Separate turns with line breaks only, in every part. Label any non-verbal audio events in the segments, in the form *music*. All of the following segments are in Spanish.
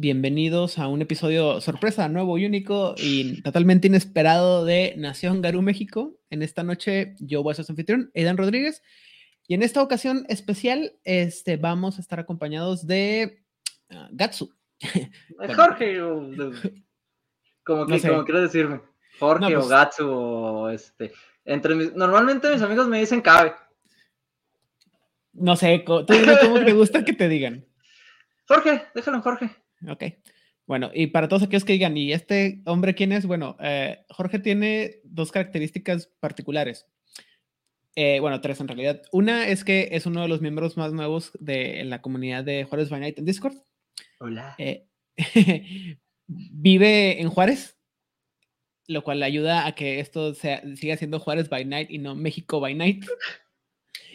bienvenidos a un episodio sorpresa, nuevo y único y totalmente inesperado de Nación Garú México. En esta noche yo voy a ser su anfitrión, Aidan Rodríguez, y en esta ocasión especial este, vamos a estar acompañados de uh, Gatsu.
Jorge, o, como que, no como decirme, Jorge no, pues, o Gatsu, o este, entre mis, normalmente mis amigos me dicen Cabe.
No sé, tú dime cómo te gusta que te digan.
Jorge, déjalo en Jorge.
Ok. Bueno, y para todos aquellos que digan, ¿y este hombre quién es? Bueno, eh, Jorge tiene dos características particulares. Eh, bueno, tres en realidad. Una es que es uno de los miembros más nuevos de la comunidad de Juárez by Night en Discord.
Hola.
Eh, *laughs* vive en Juárez, lo cual ayuda a que esto sea, siga siendo Juárez by Night y no México by Night.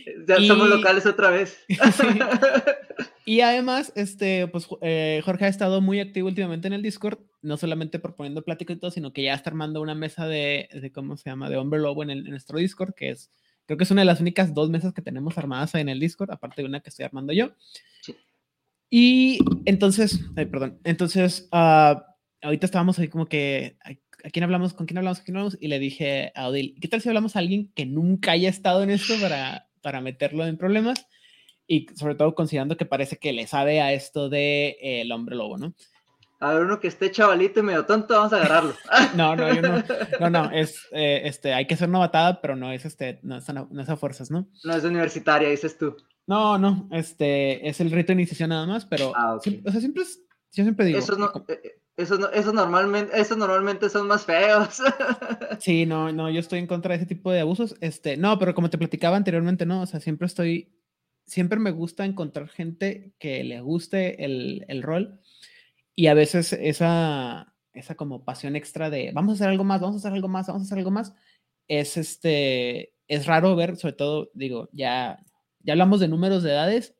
*laughs*
Ya somos locales otra vez. *laughs*
Y además, este, pues eh, Jorge ha estado muy activo últimamente en el Discord, no solamente proponiendo plática y todo, sino que ya está armando una mesa de, de ¿cómo se llama?, de Hombre Lobo en, el, en, nuestro Discord, que es, creo que es una de las únicas dos mesas que tenemos armadas en el Discord, aparte de una que estoy armando yo. Sí. Y entonces, ay, perdón, entonces, uh, ahorita estábamos ahí como que, ¿a quién hablamos? ¿Con quién hablamos? ¿Con quién hablamos? Y le dije a Odil, ¿qué tal si hablamos a alguien que nunca haya estado en esto para, para meterlo en problemas? y sobre todo considerando que parece que le sabe a esto de eh, el hombre lobo, ¿no?
A ver, uno que esté chavalito y medio tonto, vamos a agarrarlo. *laughs*
no, no, yo no, no, no, es, eh, este, hay que ser novatada, pero no es, este, no es, no es a fuerzas, ¿no?
No es universitaria, dices tú.
No, no, este, es el rito de iniciación nada más, pero,
ah, okay.
o sea, siempre es, yo siempre digo.
Eso no, eh, eso, no, normalmente, eso normalmente son más feos. *laughs*
sí, no, no, yo estoy en contra de ese tipo de abusos, este, no, pero como te platicaba anteriormente, no, o sea, siempre estoy siempre me gusta encontrar gente que le guste el, el, rol y a veces esa, esa como pasión extra de vamos a hacer algo más, vamos a hacer algo más, vamos a hacer algo más, es este, es raro ver, sobre todo, digo, ya, ya hablamos de números de edades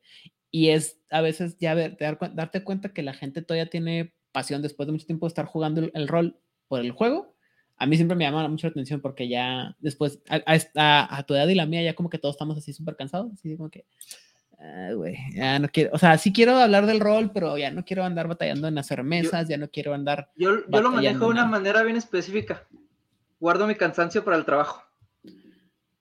y es a veces ya ver, dar, darte cuenta que la gente todavía tiene pasión después de mucho tiempo de estar jugando el, el rol por el juego. A mí siempre me llama mucho la atención porque ya después, a, a, a, tu edad y la mía, ya como que todos estamos así súper cansados, así como que, güey, ya no quiero, o sea, sí quiero hablar del rol, pero ya no quiero andar batallando en hacer mesas, yo, ya no quiero andar.
Yo, yo lo manejo de una manera bien específica. Guardo mi cansancio para el trabajo.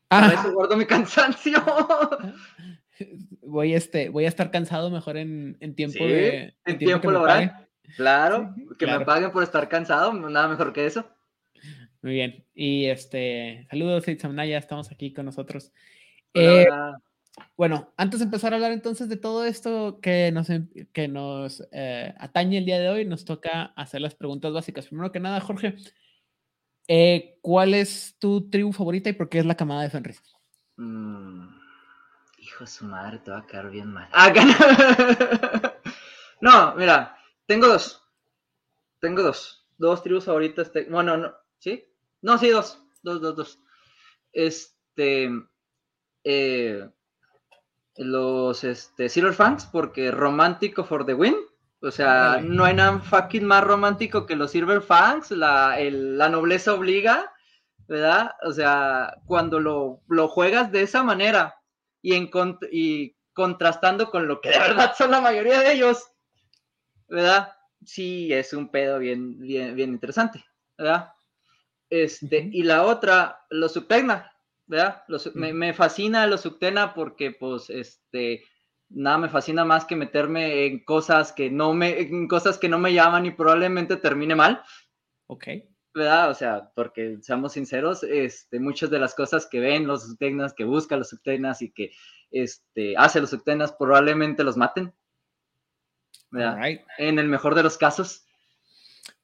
Ah. Para eso guardo mi cansancio. *laughs*
Voy, este, voy a estar cansado mejor en, en tiempo
sí,
de.
En, en tiempo, tiempo laboral. Claro, sí, que claro. me paguen por estar cansado, nada mejor que eso.
Muy bien. Y este, saludos, Itzamnaya, estamos aquí con nosotros.
Hola,
eh. Bueno, antes de empezar a hablar entonces de todo esto que nos, que nos eh, atañe el día de hoy, nos toca hacer las preguntas básicas. Primero que nada, Jorge, eh, ¿cuál es tu tribu favorita y por qué es la camada de Fenris?
Mm, hijo de su madre, te va a quedar bien mal. Ah, *laughs* no, mira, tengo dos. Tengo dos. Dos tribus favoritas. Bueno, no, ¿sí? No, sí, dos. Dos, dos, dos. Este. Eh, los este, Silver Fangs porque romántico for the win. O sea, no hay nada fucking más romántico que los Silver Fangs, la, el, la nobleza obliga, ¿verdad? O sea, cuando lo, lo juegas de esa manera y, en, y contrastando con lo que de verdad son la mayoría de ellos, ¿verdad? Sí, es un pedo bien, bien, bien interesante, ¿verdad? Este, uh -huh. y la otra, los Subtegna, ¿verdad? Los, me, me, fascina los Subtena porque, pues, este, nada me fascina más que meterme en cosas que no me, en cosas que no me llaman y probablemente termine mal.
Ok.
¿Verdad? O sea, porque seamos sinceros, este, muchas de las cosas que ven los subtenas, que buscan los subtenas y que este, hace los subtenas, probablemente los maten.
Right.
En el mejor de los casos.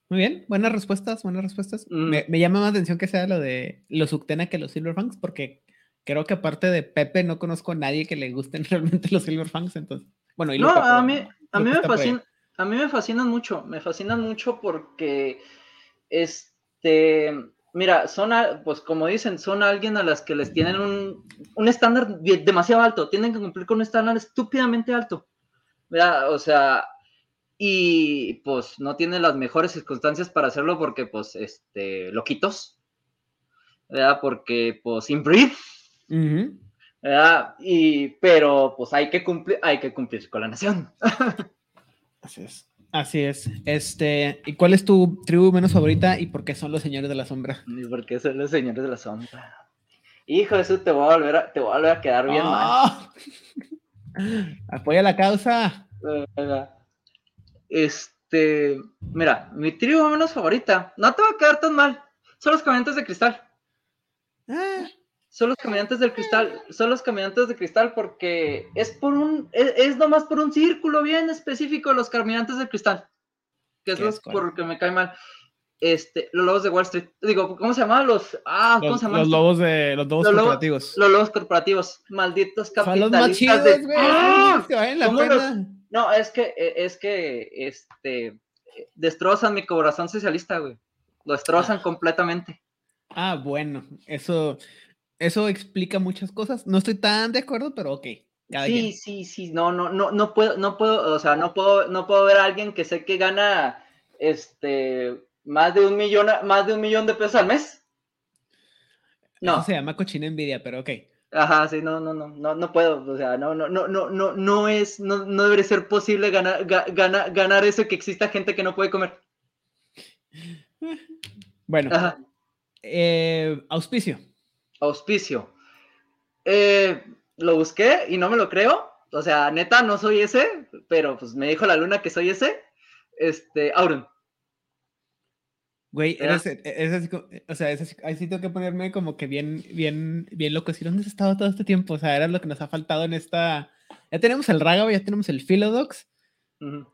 Muy bien, buenas respuestas, buenas respuestas. Mm. Me, me, llama más atención que sea lo de los Subtena que los Silverfangs, porque creo que aparte de Pepe no conozco a nadie que le gusten *laughs* realmente los Silverfangs, entonces, bueno, y
no, Pepe, a mí, a mí me fascina, a mí me fascinan mucho, me fascinan mucho porque, este, mira, son, pues como dicen, son alguien a las que les tienen un, un estándar demasiado alto, tienen que cumplir con un estándar estúpidamente alto. O sea, y pues no tiene las mejores circunstancias para hacerlo porque pues este loquitos ¿verdad? porque pues
uh -huh.
¿verdad? y pero pues hay que cumplir hay que cumplir con la nación *laughs*
así es Así es. Este, ¿y cuál es tu tribu menos favorita y por qué son los señores de la sombra?
¿Y por qué son los señores de la sombra? Hijo, eso te voy a volver a, te voy a, volver a quedar bien mal.
¡Ah! *laughs* Apoya la causa.
Este, mira, mi tribu menos favorita, no te va a quedar tan mal. Son los caminantes de cristal.
Ah,
Son los caminantes del cristal, son los caminantes de cristal porque es por un, es, es nomás por un círculo bien específico los caminantes del cristal. Que es
¿Qué
lo
es cuál?
por lo que me cae mal. Este, los lobos de Wall Street. Digo, ¿cómo se llaman? Los, ah, ¿cómo
los,
se llaman?
los lobos de los lobos
Los lobos-
corporativos.
Los lobos corporativos, malditos
Son los más
capitalistas
chidos,
de...
güey.
¡Ah!
La
¿Cómo los-
pena.
No, es que, eh, es que, este, destrozan mi corazón socialista, güey. Lo destrozan
Ah.
completamente.
Ah, bueno, eso, eso explica muchas cosas. No estoy tan de acuerdo, pero ok. Cada
Sí,
quien.
sí, sí, no, no, no, no puedo, no puedo, o sea, no puedo, no puedo ver a alguien que sé que gana, este, más de un millón, más de un millón de pesos al mes.
Eso
No,
se llama cochina envidia, pero ok.
Ajá, sí, no, no, no, no, no puedo, o sea, no, no, no, no, no, no es, no, no debería ser posible ganar, ga- gana- ganar eso que exista gente que no puede comer. *laughs*
Bueno,
Ajá.
eh, auspicio.
Auspicio. Eh, lo busqué y no me lo creo. O sea, neta, no soy ese, pero pues me dijo la luna que soy ese. Este, Auron.
Güey, eres, e- eres así co- o sea, así- ahí sí tengo que ponerme como que bien, bien, bien loco. ¿Sí, ¿Dónde has estado todo este tiempo? O sea, era lo que nos ha faltado en esta. Ya tenemos el Rágabo, ya tenemos el Philodox,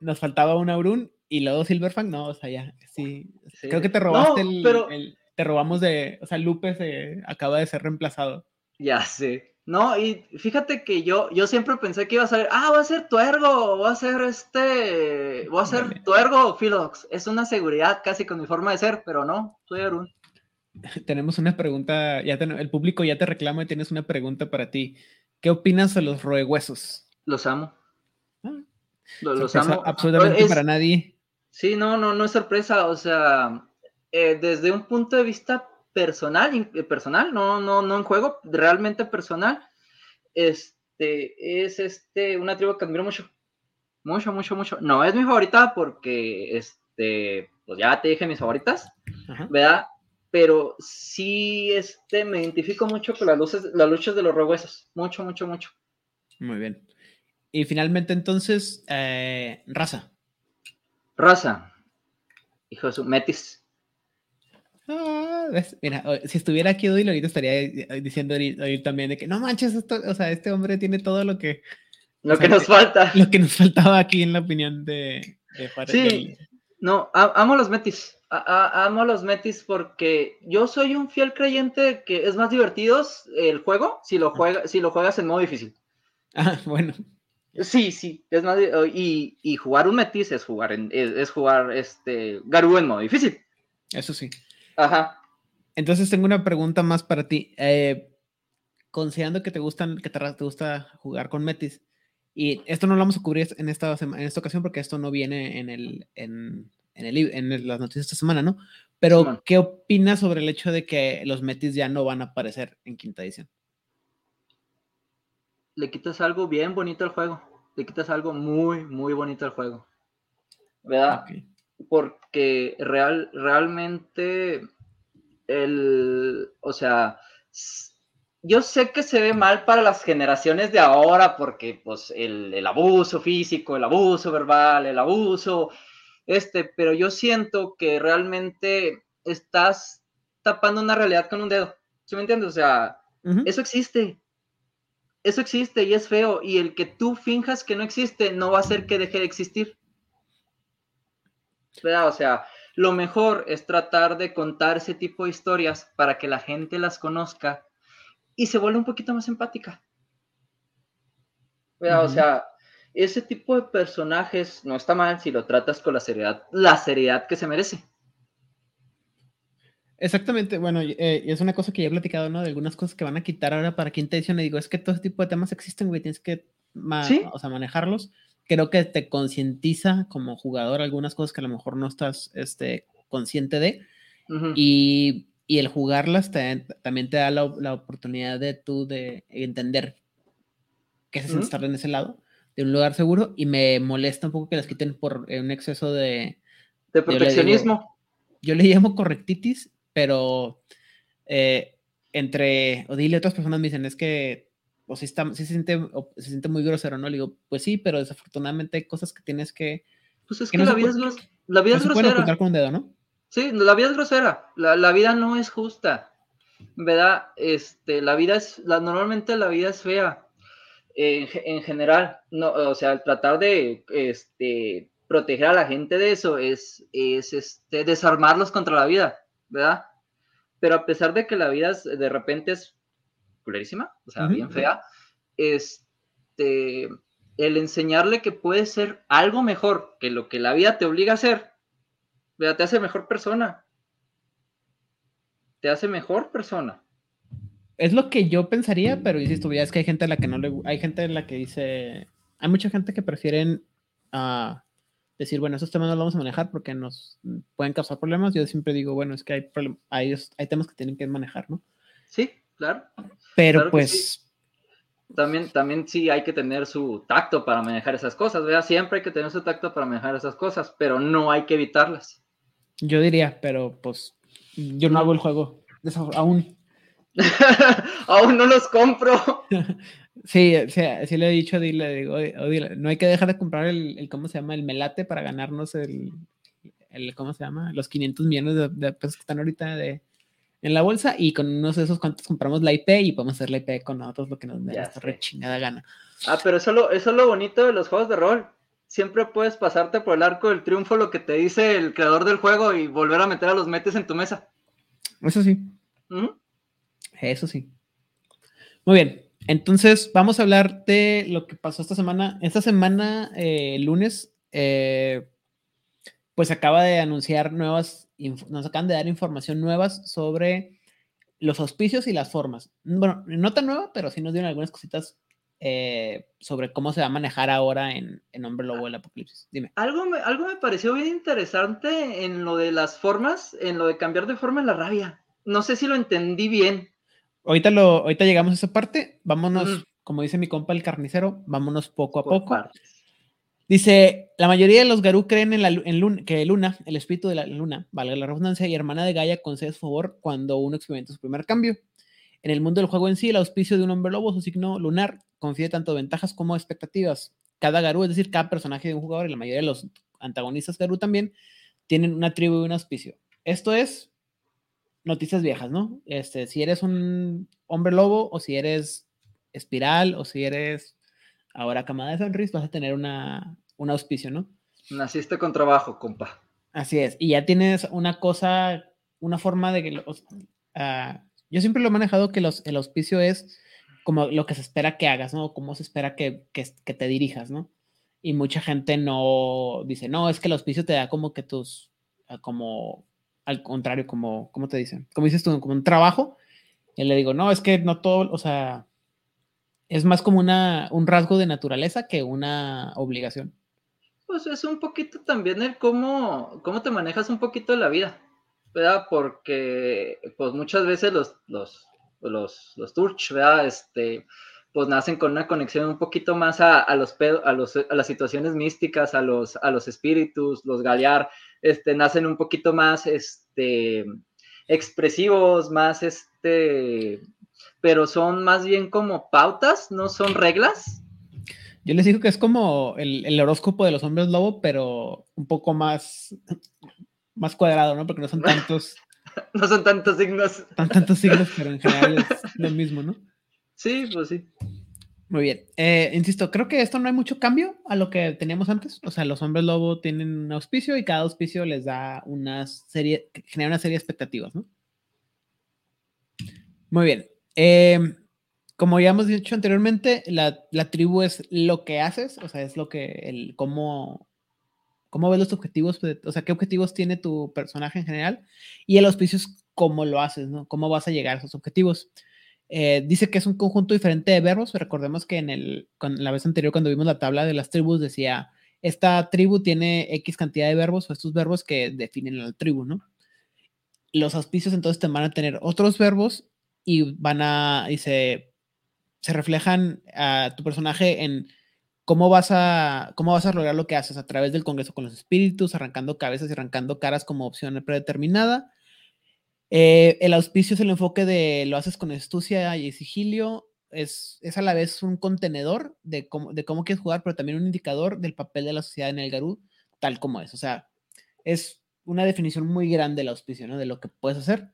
nos faltaba un Aurun y luego Silverfang. No, o sea, ya, sí.
Sí.
Creo que te robaste
No,
el,
pero-
el- Te robamos de. O sea, Lupe se acaba de ser reemplazado.
Ya sé. No, y fíjate que yo, yo siempre pensé que iba a ser, ah, va a ser tuergo, va a ser este, voy a ser tuergo, Philodox. Es una seguridad casi con mi forma de ser, pero no, soy Arun. *laughs*
Tenemos una pregunta, ya el público ya te reclama y tienes una pregunta para ti. ¿Qué opinas de los roehuesos?
Los amo.
Ah,
Lo- Los amo.
Absolutamente
Es-
para nadie.
Sí, no, no, no es sorpresa, o sea, eh, desde un punto de vista personal, eh, personal, no, no, no en juego, realmente personal, este, es este, una tribu que admiro mucho, mucho, mucho, mucho. No es mi favorita porque, este, pues ya te dije mis favoritas,
Ajá.
¿verdad? Pero sí, este, me identifico mucho con las luces, las luchas de los rehuesos, mucho, mucho, mucho.
Muy bien. Y finalmente, entonces, eh, raza.
Raza, hijo de su, Metis.
Ah, ¿ves? Mira, si estuviera aquí Odil, ahorita estaría eh, diciendo ahorita- ahorita también de que no manches, esto, o sea, este hombre tiene todo lo que,
Lo
sea,
que nos
que-
falta.
lo que nos faltaba aquí en la opinión de, de Juárez-
Sí, No, amo los Metis. A- a- amo los Metis porque yo soy un fiel creyente de que es más divertido el juego si lo, juega, si lo juegas en modo difícil.
Ah, *laughs* bueno.
Sí, sí, es más y, y jugar un Metis es jugar en, es, es jugar este Garú en modo difícil.
Eso sí.
Ajá.
Entonces tengo una pregunta más para ti. Eh, considerando que te gustan, que te, te gusta jugar con Metis, y esto no lo vamos a cubrir en esta, en esta ocasión porque esto no viene en, el, en, en, el, en el- las noticias esta semana, ¿no? Pero. ¿qué opinas sobre el hecho de que los Metis ya no van a aparecer en quinta edición?
Le quitas algo bien bonito al juego. Le quitas algo muy, muy bonito al juego. ¿Verdad? Porque real, realmente el, o sea, yo sé que se ve mal para las generaciones de ahora porque pues el, el abuso físico, el abuso verbal, el abuso, este, pero yo siento que realmente estás tapando una realidad con un dedo, ¿sí me entiendes? O sea, eso existe. Eso existe y es feo. Y el que tú finjas que no existe no va a hacer que deje de existir. ¿Verdad? O sea, lo mejor es tratar de contar ese tipo de historias para que la gente las conozca y se vuelva un poquito más empática. O sea, ese tipo de personajes no está mal si lo tratas con la seriedad, la seriedad que se merece.
Exactamente, bueno, y, eh, es una cosa que ya he platicado, ¿no? De algunas cosas que van a quitar ahora para quinta edición. Y digo, es que todo ese tipo de temas existen, güey, tienes que
Sí.
o sea, manejarlos. Creo que te concientiza como jugador algunas cosas que a lo mejor no estás este, consciente de.
Ujú.
Y, y el jugarlas te- también te da la, la oportunidad de tú de entender qué se siente
Ujú.
estar en ese lado. de un lugar seguro y me molesta un poco que las quiten por eh, un exceso de...
De proteccionismo.
Yo le, llamo correctitis, pero eh, entre Odile y otras personas me dicen, es que o si, está, si se, siente, se siente muy grosero, ¿no? Le digo, pues sí, pero desafortunadamente hay cosas que tienes que...
Pues es que, la, vida es, la vida es grosera.
con un dedo, ¿no?
Sí, la vida es grosera, la, la, vida no es justa, ¿verdad? Este, la vida es, la, normalmente la vida es fea, en, general, no, o sea, tratar de este, proteger a la gente de eso es, es este, desarmarlos contra la vida, ¿verdad? Pero a pesar de que la vida de repente es culerísima, o sea, bien fea, este, el enseñarle que puede ser algo mejor que lo que la vida te obliga a hacer, ¿verdad? Te hace mejor persona. Te hace mejor persona
es lo que yo pensaría, pero insisto, ya es que hay gente a la que no le hay gente en la que dice, hay mucha gente que prefieren uh, decir, bueno, esos temas no los vamos a manejar porque nos pueden causar problemas. Yo siempre digo, bueno, es que hay, hay, hay temas que tienen que manejar, ¿no?
Sí, claro.
Pero pues...
También, también sí hay que tener su tacto para manejar esas cosas, ¿verdad? Siempre hay que tener su tacto para manejar esas cosas, pero no hay que evitarlas.
Yo diría, pero pues yo no hago el juego aún. *laughs*
Aún no los compro. *laughs*
Sí, sí, le he dicho dile, digo, no hay que dejar de comprar el, ¿cómo se llama? El melate para ganarnos el, el ¿cómo se llama? Los 500 millones de, pesos que están ahorita de, en la bolsa y con unos de esos cuantos compramos la IP y podemos hacer la IP con nosotros lo que nos dé rechingada gana.
Ah, pero eso, lo, eso es lo bonito de los juegos de rol. Siempre puedes pasarte por el arco del triunfo lo que te dice el creador del juego y volver a meter a los metes en tu mesa.
Eso sí. Eso sí. Muy bien. Entonces, vamos a hablar de lo que pasó esta semana. Esta semana, eh, lunes, eh, pues acaba de anunciar nuevas, nos acaban de dar información nuevas sobre los auspicios y las formas. Bueno, no tan nueva, pero sí nos dieron algunas cositas eh, sobre cómo se va a manejar ahora en, en Hombre Lobo del Apocalipsis. Dime.
Algo me, algo me pareció bien interesante en lo de las formas, en lo de cambiar de forma en la rabia. No sé si lo entendí bien.
Ahorita, lo, ahorita llegamos a esa parte. Vámonos, como dice mi compa el carnicero, vámonos poco a poco. Dice, la mayoría de los Garú creen en, la, en que Luna, el espíritu de la Luna, valga la redundancia, y hermana de Gaia, concede su favor cuando uno experimenta su primer cambio. En el mundo del juego en sí, el auspicio de un hombre lobo, su signo lunar, confiere tanto ventajas como expectativas. Cada Garú, es decir, cada personaje de un jugador y la mayoría de los antagonistas Garú también, tienen una tribu y un auspicio. Esto es noticias viejas, ¿no? Este, si eres un hombre lobo o si eres espiral o si eres ahora camada de Fenris, vas a tener una, un auspicio, ¿no?
Naciste con trabajo, compa.
Así es. Y ya tienes una cosa, una forma de que los, uh, yo siempre lo he manejado que los, el auspicio es como lo que se espera que hagas, ¿no? Cómo se espera que, que, que te dirijas, ¿no? Y mucha gente no dice, no, es que el auspicio te da como que tus, como al contrario, como, ¿cómo te dicen? Como dices tú, como un trabajo. Y le digo, no, es que no todo, o sea, es más como una, un rasgo de naturaleza que una obligación.
Pues es un poquito también el cómo, cómo te manejas un poquito la vida, ¿verdad? Porque, pues muchas veces los, los, los, los Turch, ¿verdad? Este, pues nacen con una conexión un poquito más a, a los, a, los, a las situaciones místicas, a los, a los espíritus, los Galear, este, nacen un poquito más este, expresivos, más este, pero son más bien como pautas, no son reglas.
Yo les digo que es como el, el horóscopo de los hombres lobo, pero un poco más, más cuadrado, ¿no? Porque no son tantos. *laughs*
no son tantos signos.
tantos signos, pero en general es lo mismo, ¿no?
Sí, pues sí.
Muy bien. Eh, insisto, creo que esto no hay mucho cambio a lo que teníamos antes. O sea, los hombres lobo tienen un auspicio y cada auspicio les da una serie, genera una serie de expectativas, ¿no? Muy bien. Em, como ya hemos dicho anteriormente, la, tribu es lo que haces, o sea, es lo que, el, cómo, cómo ves los objetivos, o sea, qué objetivos tiene tu personaje en general, y el auspicio es cómo lo haces, ¿no? Cómo vas a llegar a esos objetivos. Eh, dice que es un conjunto diferente de verbos. Recordemos que en, el, la vez anterior, cuando vimos la tabla de las tribus, decía, esta tribu tiene X cantidad de verbos o estos verbos que definen la tribu, ¿no? Los auspicios entonces te van a tener otros verbos y van a, y se, reflejan a tu personaje en ¿cómo vas, a, ¿cómo vas a lograr lo que haces? A través del Congreso con los Espíritus, arrancando cabezas y arrancando caras como opción predeterminada. Eh, el auspicio es el enfoque de lo haces con astucia y sigilio. Es, es a la vez un contenedor de cómo, de cómo quieres jugar, pero también un indicador del papel de la sociedad en el Garú, tal como es. O sea, es una definición muy grande del auspicio, ¿no? De lo que puedes hacer.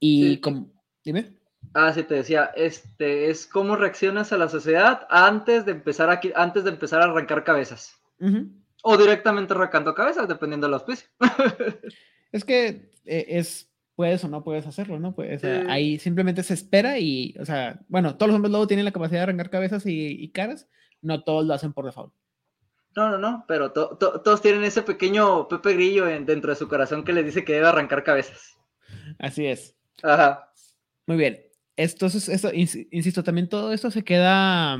Y como, dime.
Ah, sí, te decía, este es cómo reaccionas a la sociedad antes de empezar a, antes de empezar a arrancar cabezas. O directamente arrancando cabezas, dependiendo del auspicio. *laughs*
es que eh, es, puedes o no puedes hacerlo, ¿no? Pues, ahí simplemente se espera y, o sea, bueno, todos los hombres luego tienen la capacidad de arrancar cabezas y, caras, no todos lo hacen por default.
No, no, no, pero todos tienen ese pequeño Pepe Grillo dentro de su corazón que les dice que debe arrancar cabezas.
Así es.
Ajá.
Muy bien. Entonces, esto, insisto, también todo esto se queda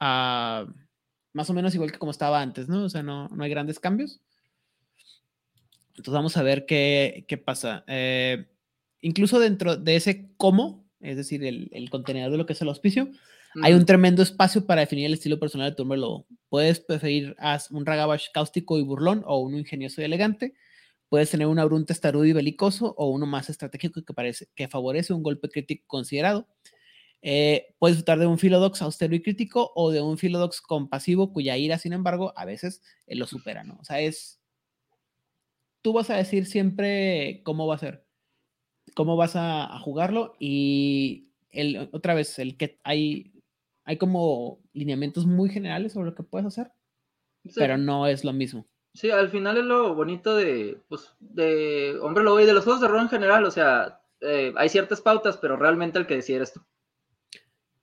más o menos igual que como estaba antes, ¿no? O sea, no, no hay grandes cambios. Entonces vamos a ver qué, qué pasa. Eh, incluso dentro de ese cómo, es decir, el, el, contenedor de lo que es el auspicio, hay un tremendo espacio para definir el estilo personal de tu hombre lobo. Puedes preferir un ragabash cáustico y burlón o uno ingenioso y elegante. Puedes tener un abrun testarudo y belicoso o uno más estratégico que, parece, que favorece un golpe crítico considerado. Eh, puedes disfrutar de un Philodox austero y crítico o de un Philodox compasivo cuya ira, sin embargo, a veces eh, lo supera, ¿no? O sea, es... Tú vas a decir siempre cómo va a ser, cómo vas a, jugarlo y el, otra vez, el que hay, hay como lineamientos muy generales sobre lo que puedes hacer, pero no es lo mismo.
Sí, al final es lo bonito de, pues, de Hombre Lobo y de los juegos de rol en general. O sea, eh, hay ciertas pautas, pero realmente el que decide eres tú.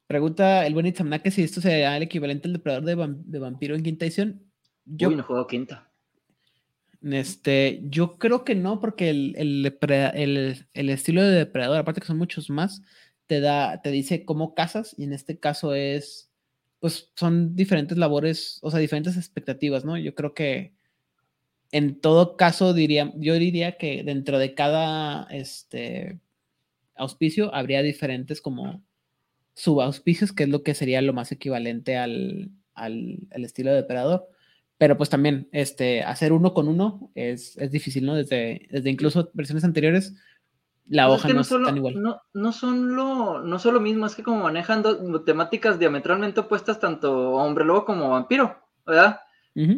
Pregunta el buen que si esto sería el equivalente al depredador de, vampiro en quinta edición.
Yo, Uy, no juego quinta.
Este, yo creo que no, porque el, el, estilo de depredador, aparte que son muchos más, te da, te dice cómo cazas, y en este caso es, pues son diferentes labores, o sea, diferentes expectativas, ¿no? Yo creo que en todo caso, diría, yo diría que dentro de cada este, auspicio habría diferentes como subauspicios, que es lo que sería lo más equivalente al, estilo de depredador. Pero pues también este, hacer uno con uno es, difícil, ¿no? Desde, desde incluso versiones anteriores, la pues hoja no, es tan igual.
No, no, son lo, no son lo mismo, es que como manejan temáticas diametralmente opuestas tanto hombre lobo como vampiro, ¿verdad?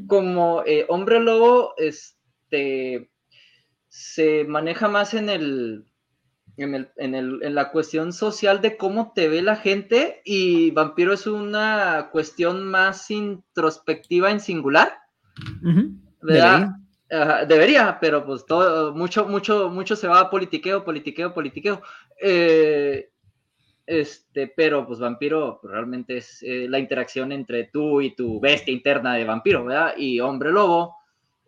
Como eh, hombre lobo, este, se maneja más en el, en, el, en, el, en la cuestión social de cómo te ve la gente y vampiro es una cuestión más introspectiva en singular. ¿verdad? Debería. debería. pero pues todo, mucho, mucho, mucho se va a politiqueo, politiqueo, politiqueo. Eh, este, pero pues vampiro pues, realmente es eh, la interacción entre tú y tu bestia interna de vampiro, ¿verdad? Y hombre lobo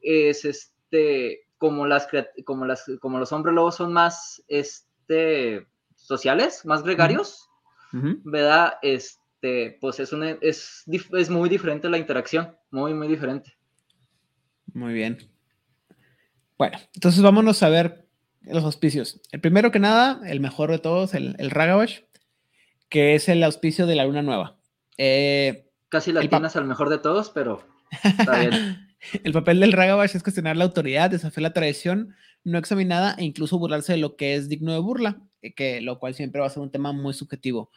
es este, como las, como las, como los hombres lobos son más, este, sociales, más gregarios, ¿verdad? Este, pues es, una, es, es muy diferente la interacción, muy, muy diferente.
Muy bien. Bueno, entonces vámonos a ver los auspicios. El primero que nada, el mejor de todos, el, el Ragabash que es el auspicio de la luna nueva. Eh,
Casi latinas al mejor de todos, pero está bien. *laughs*
el papel del Ragabash es cuestionar la autoridad, desafiar la tradición no examinada e incluso burlarse de lo que es digno de burla, eh, que lo cual siempre va a ser un tema muy subjetivo.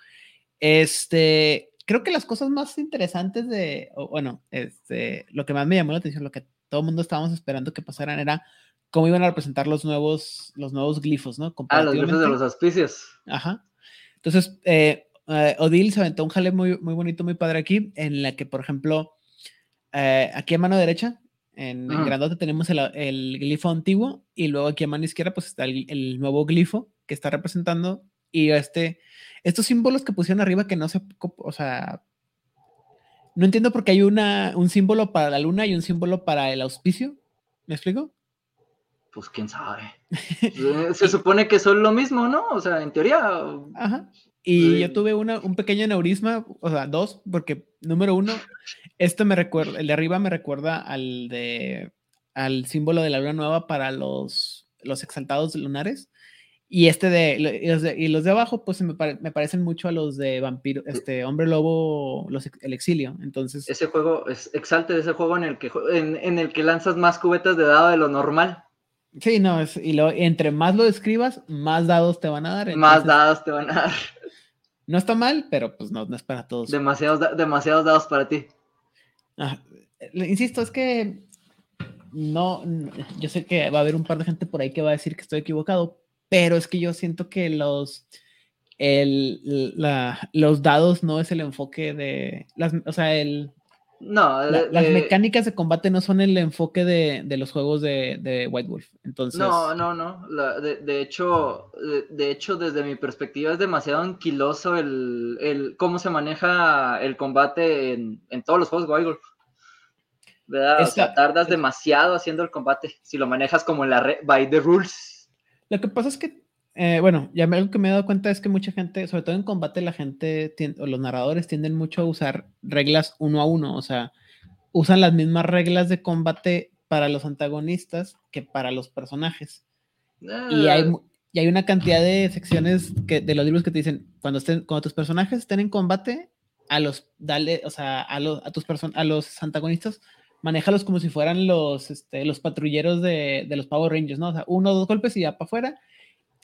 Este, creo que las cosas más interesantes de, bueno, este, lo que más me llamó la atención, lo que todo el mundo estábamos esperando que pasaran era cómo iban a representar los nuevos, los nuevos glifos, ¿no?
Ah, los glifos de los auspicios.
Ajá. Entonces, eh, eh, Odile se aventó un jale muy, muy bonito, muy padre aquí, en la que, por ejemplo, eh, aquí a mano derecha, en, grandote, tenemos el, glifo antiguo y luego aquí a mano izquierda, pues está el, nuevo glifo que está representando y este, estos símbolos que pusieron arriba que no se, o sea, no entiendo por qué hay una, un símbolo para la luna y un símbolo para el auspicio. ¿Me explico?
Pues quién sabe. *laughs* Se supone que son lo mismo, ¿no? O sea, en teoría.
Ajá. Y yo tuve una, un pequeño neurisma, o sea, dos, porque número uno, esto me recuerda, el de arriba me recuerda al de al símbolo de la luna nueva para los, los exaltados lunares. Y este de, y los de, y los de abajo, pues me, me, parecen mucho a los de Vampiro, este Hombre Lobo, los, el Exilio. Entonces.
Ese juego, es exalte de ese juego en el que en, en, el que lanzas más cubetas de dado de lo normal.
Sí, no, es, y lo, entre más lo describas, más dados te van a dar.
más dados te van a dar.
No está mal, pero pues no, no es para todos.
Demasiados, demasiados dados para ti.
Ah, insisto, es que no, yo sé que va a haber un par de gente por ahí que va a decir que estoy equivocado, pero es que yo siento que los, el, la, los dados no es el enfoque de, las, o sea, el...
No,
las mecánicas de combate no son el enfoque de, de los juegos de, de, White Wolf. Entonces...
No, no, no. de, de, hecho, de, hecho, desde mi perspectiva es demasiado anquiloso el, el cómo se maneja el combate en, en todos los juegos de White Wolf. ¿verdad? o sea, tardas demasiado haciendo el combate si lo manejas como en la red, by the rules.
Lo que pasa es que, eh, bueno, ya algo que me he dado cuenta es que mucha gente, sobre todo en combate, la gente, o los narradores tienden mucho a usar reglas uno a uno, o sea, usan las mismas reglas de combate para los antagonistas que para los personajes. Y, hay, ah. y hay una cantidad de secciones que, de los libros que te dicen, cuando, estén, cuando tus personajes estén en combate, a los, dale, o sea, a, los, a tus a los antagonistas, manéjalos como si fueran los, este, los patrulleros de, de, los Power Rangers, ¿no? O sea, uno o dos golpes y ya para afuera.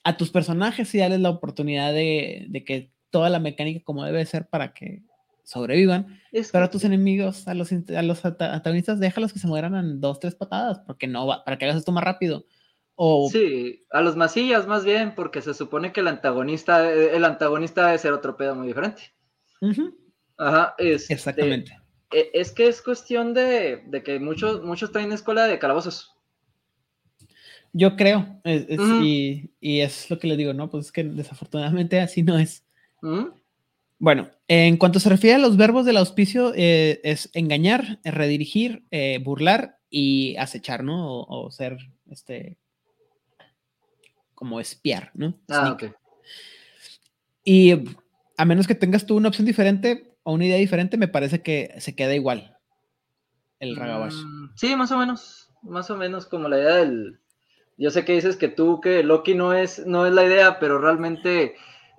A tus personajes sí dales la oportunidad de, de, que toda la mecánica como debe ser para que sobrevivan. pero a tus enemigos, a los, a los antagonistas, déjalos que se mueran en dos, tres patadas, porque no va, para que hagas esto más rápido. O...
Sí, a los masillas más bien, porque se supone que el antagonista, el antagonista debe ser otro pedo muy diferente. Ajá, este,
exactamente.
E, es que es cuestión de, que muchos, muchos traen escuela de calabozos.
Yo creo, y, es lo que le digo, ¿no? Pues es que desafortunadamente *laughs* así no es. Bueno, en cuanto se refiere a los verbos del auspicio, eh, es engañar, redirigir, eh, burlar y acechar, ¿no? O, ser, este, como espiar, ¿no?
Ah, ok.
Y a menos que tengas tú una opción diferente, o una idea diferente, me parece que se queda igual el Ragabash. Mm,
sí, más o menos. Más o menos como la idea del. Yo sé que dices que tú, que Loki no es, no es la idea, pero realmente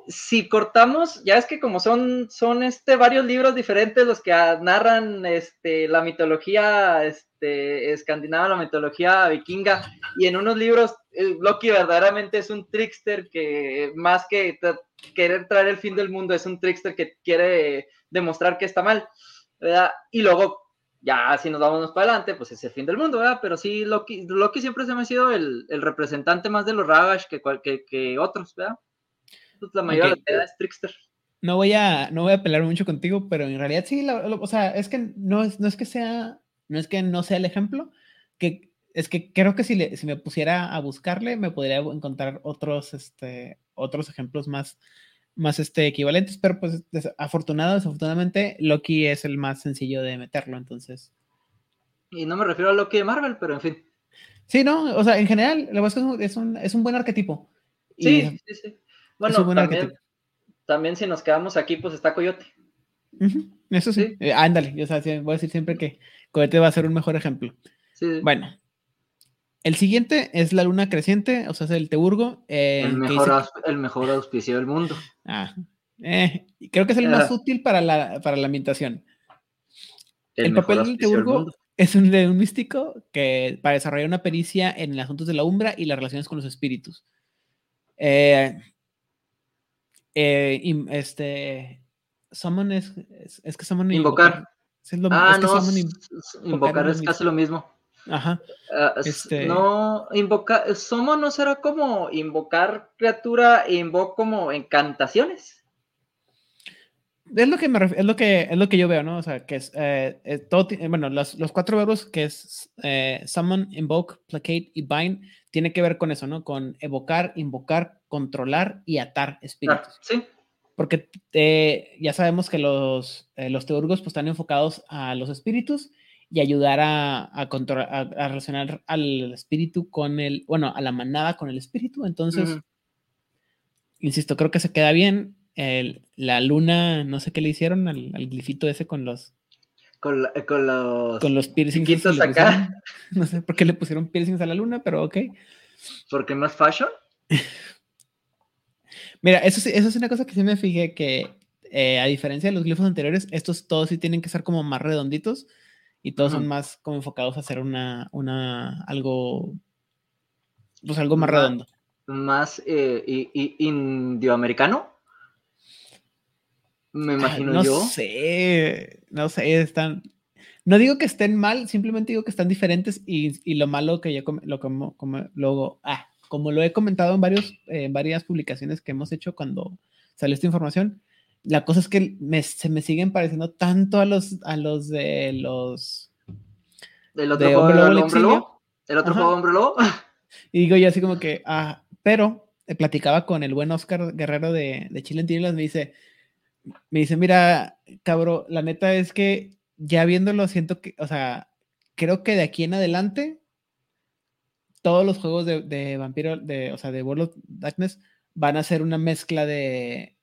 si cortamos, ya es que como son, son este, varios libros diferentes los que narran este, la mitología este, escandinava, la mitología vikinga, y en unos libros Loki verdaderamente es un trickster que más que querer traer el fin del mundo, es un trickster que quiere demostrar que está mal, ¿verdad? Y luego, ya si nos vamos para adelante, pues es el fin del mundo, ¿verdad? Pero sí, Loki, Loki siempre se me ha sido el, el representante más de los Ragash que, que, que otros, ¿verdad? Pues la mayoría de la es trickster.
No voy, a, no voy a pelear mucho contigo, pero en realidad sí, o sea, es que no es, no es que sea, no es que no sea el ejemplo, que es que creo que si, le, si me pusiera a buscarle, me podría encontrar otros, este, otros ejemplos más, más este, equivalentes, pero pues afortunado, desafortunadamente, Loki es el más sencillo de meterlo, entonces.
Y no me refiero a Loki de Marvel, pero en fin.
Sí, no, o sea, en general, lo es, es, un, es un buen arquetipo.
Sí, sí, sí. Bueno, también, también, si nos quedamos aquí, pues está Coyote.
eso sí. Eh, ándale, yo voy a decir siempre que Coyote va a ser un mejor ejemplo.
Sí,
Bueno, el siguiente es la luna creciente, o sea, es el Teurgo.
Eh, el, mejor el mejor auspicio del mundo.
Ah, eh, creo que es el más útil para la, para la ambientación. El, papel del Teurgo es un de un místico que para desarrollar una pericia en asuntos de la umbra y las relaciones con los espíritus. Eh, este. Summon es, es, que summon
invocar. ah, no, invocar es casi lo mismo.
Ajá.
Ah, este... No, invocar, ¿Somo no será como invocar criatura e invoco como encantaciones?
Es lo que es lo que es lo que yo veo, ¿no? O sea, que es eh, eh, todo, bueno, los, los, cuatro verbos que es eh, summon, invoke, placate y bind, tiene que ver con eso, ¿no? Con evocar, invocar, controlar y atar espíritus.
sí.
Porque ya sabemos que los, los teurgos pues, están enfocados a los espíritus y ayudar a, a, controlar, a, relacionar al espíritu con el, bueno, a la manada con el espíritu. Entonces, insisto, creo que se queda bien. El, la luna, no sé qué le hicieron al, al glifito ese con los...
Con, con los...
Con los piercings.
acá. *laughs*
No sé por qué le pusieron piercings a la luna, pero ok.
¿Porque más fashion? *laughs*
Mira, eso, eso es una cosa que sí me fijé que eh, a diferencia de los glifos anteriores, estos todos sí tienen que ser como más redonditos y todos son más como enfocados a hacer una, una, algo, pues algo más, redondo.
Más eh, indioamericano. Me imagino
no
yo.
No sé, no sé, están, no digo que estén mal, simplemente digo que están diferentes y, y lo malo que yo lo como, como luego, ah, como lo he comentado en varios, en varias publicaciones que hemos hecho cuando salió esta información, la cosa es que se me siguen pareciendo tanto a los, a los de los...
¿El otro juego de Hombre Lobo? ¿El otro juego de Hombre Lobo?
Y digo yo así como que, ah, pero eh, platicaba con el buen Oscar Guerrero de, de Chile en Tinieblas, me dice, me dice, mira, cabrón, la neta es que ya viéndolo siento que, o sea, creo que de aquí en adelante todos los juegos de, de vampiro, de, o sea, de World of Darkness van a ser una mezcla de,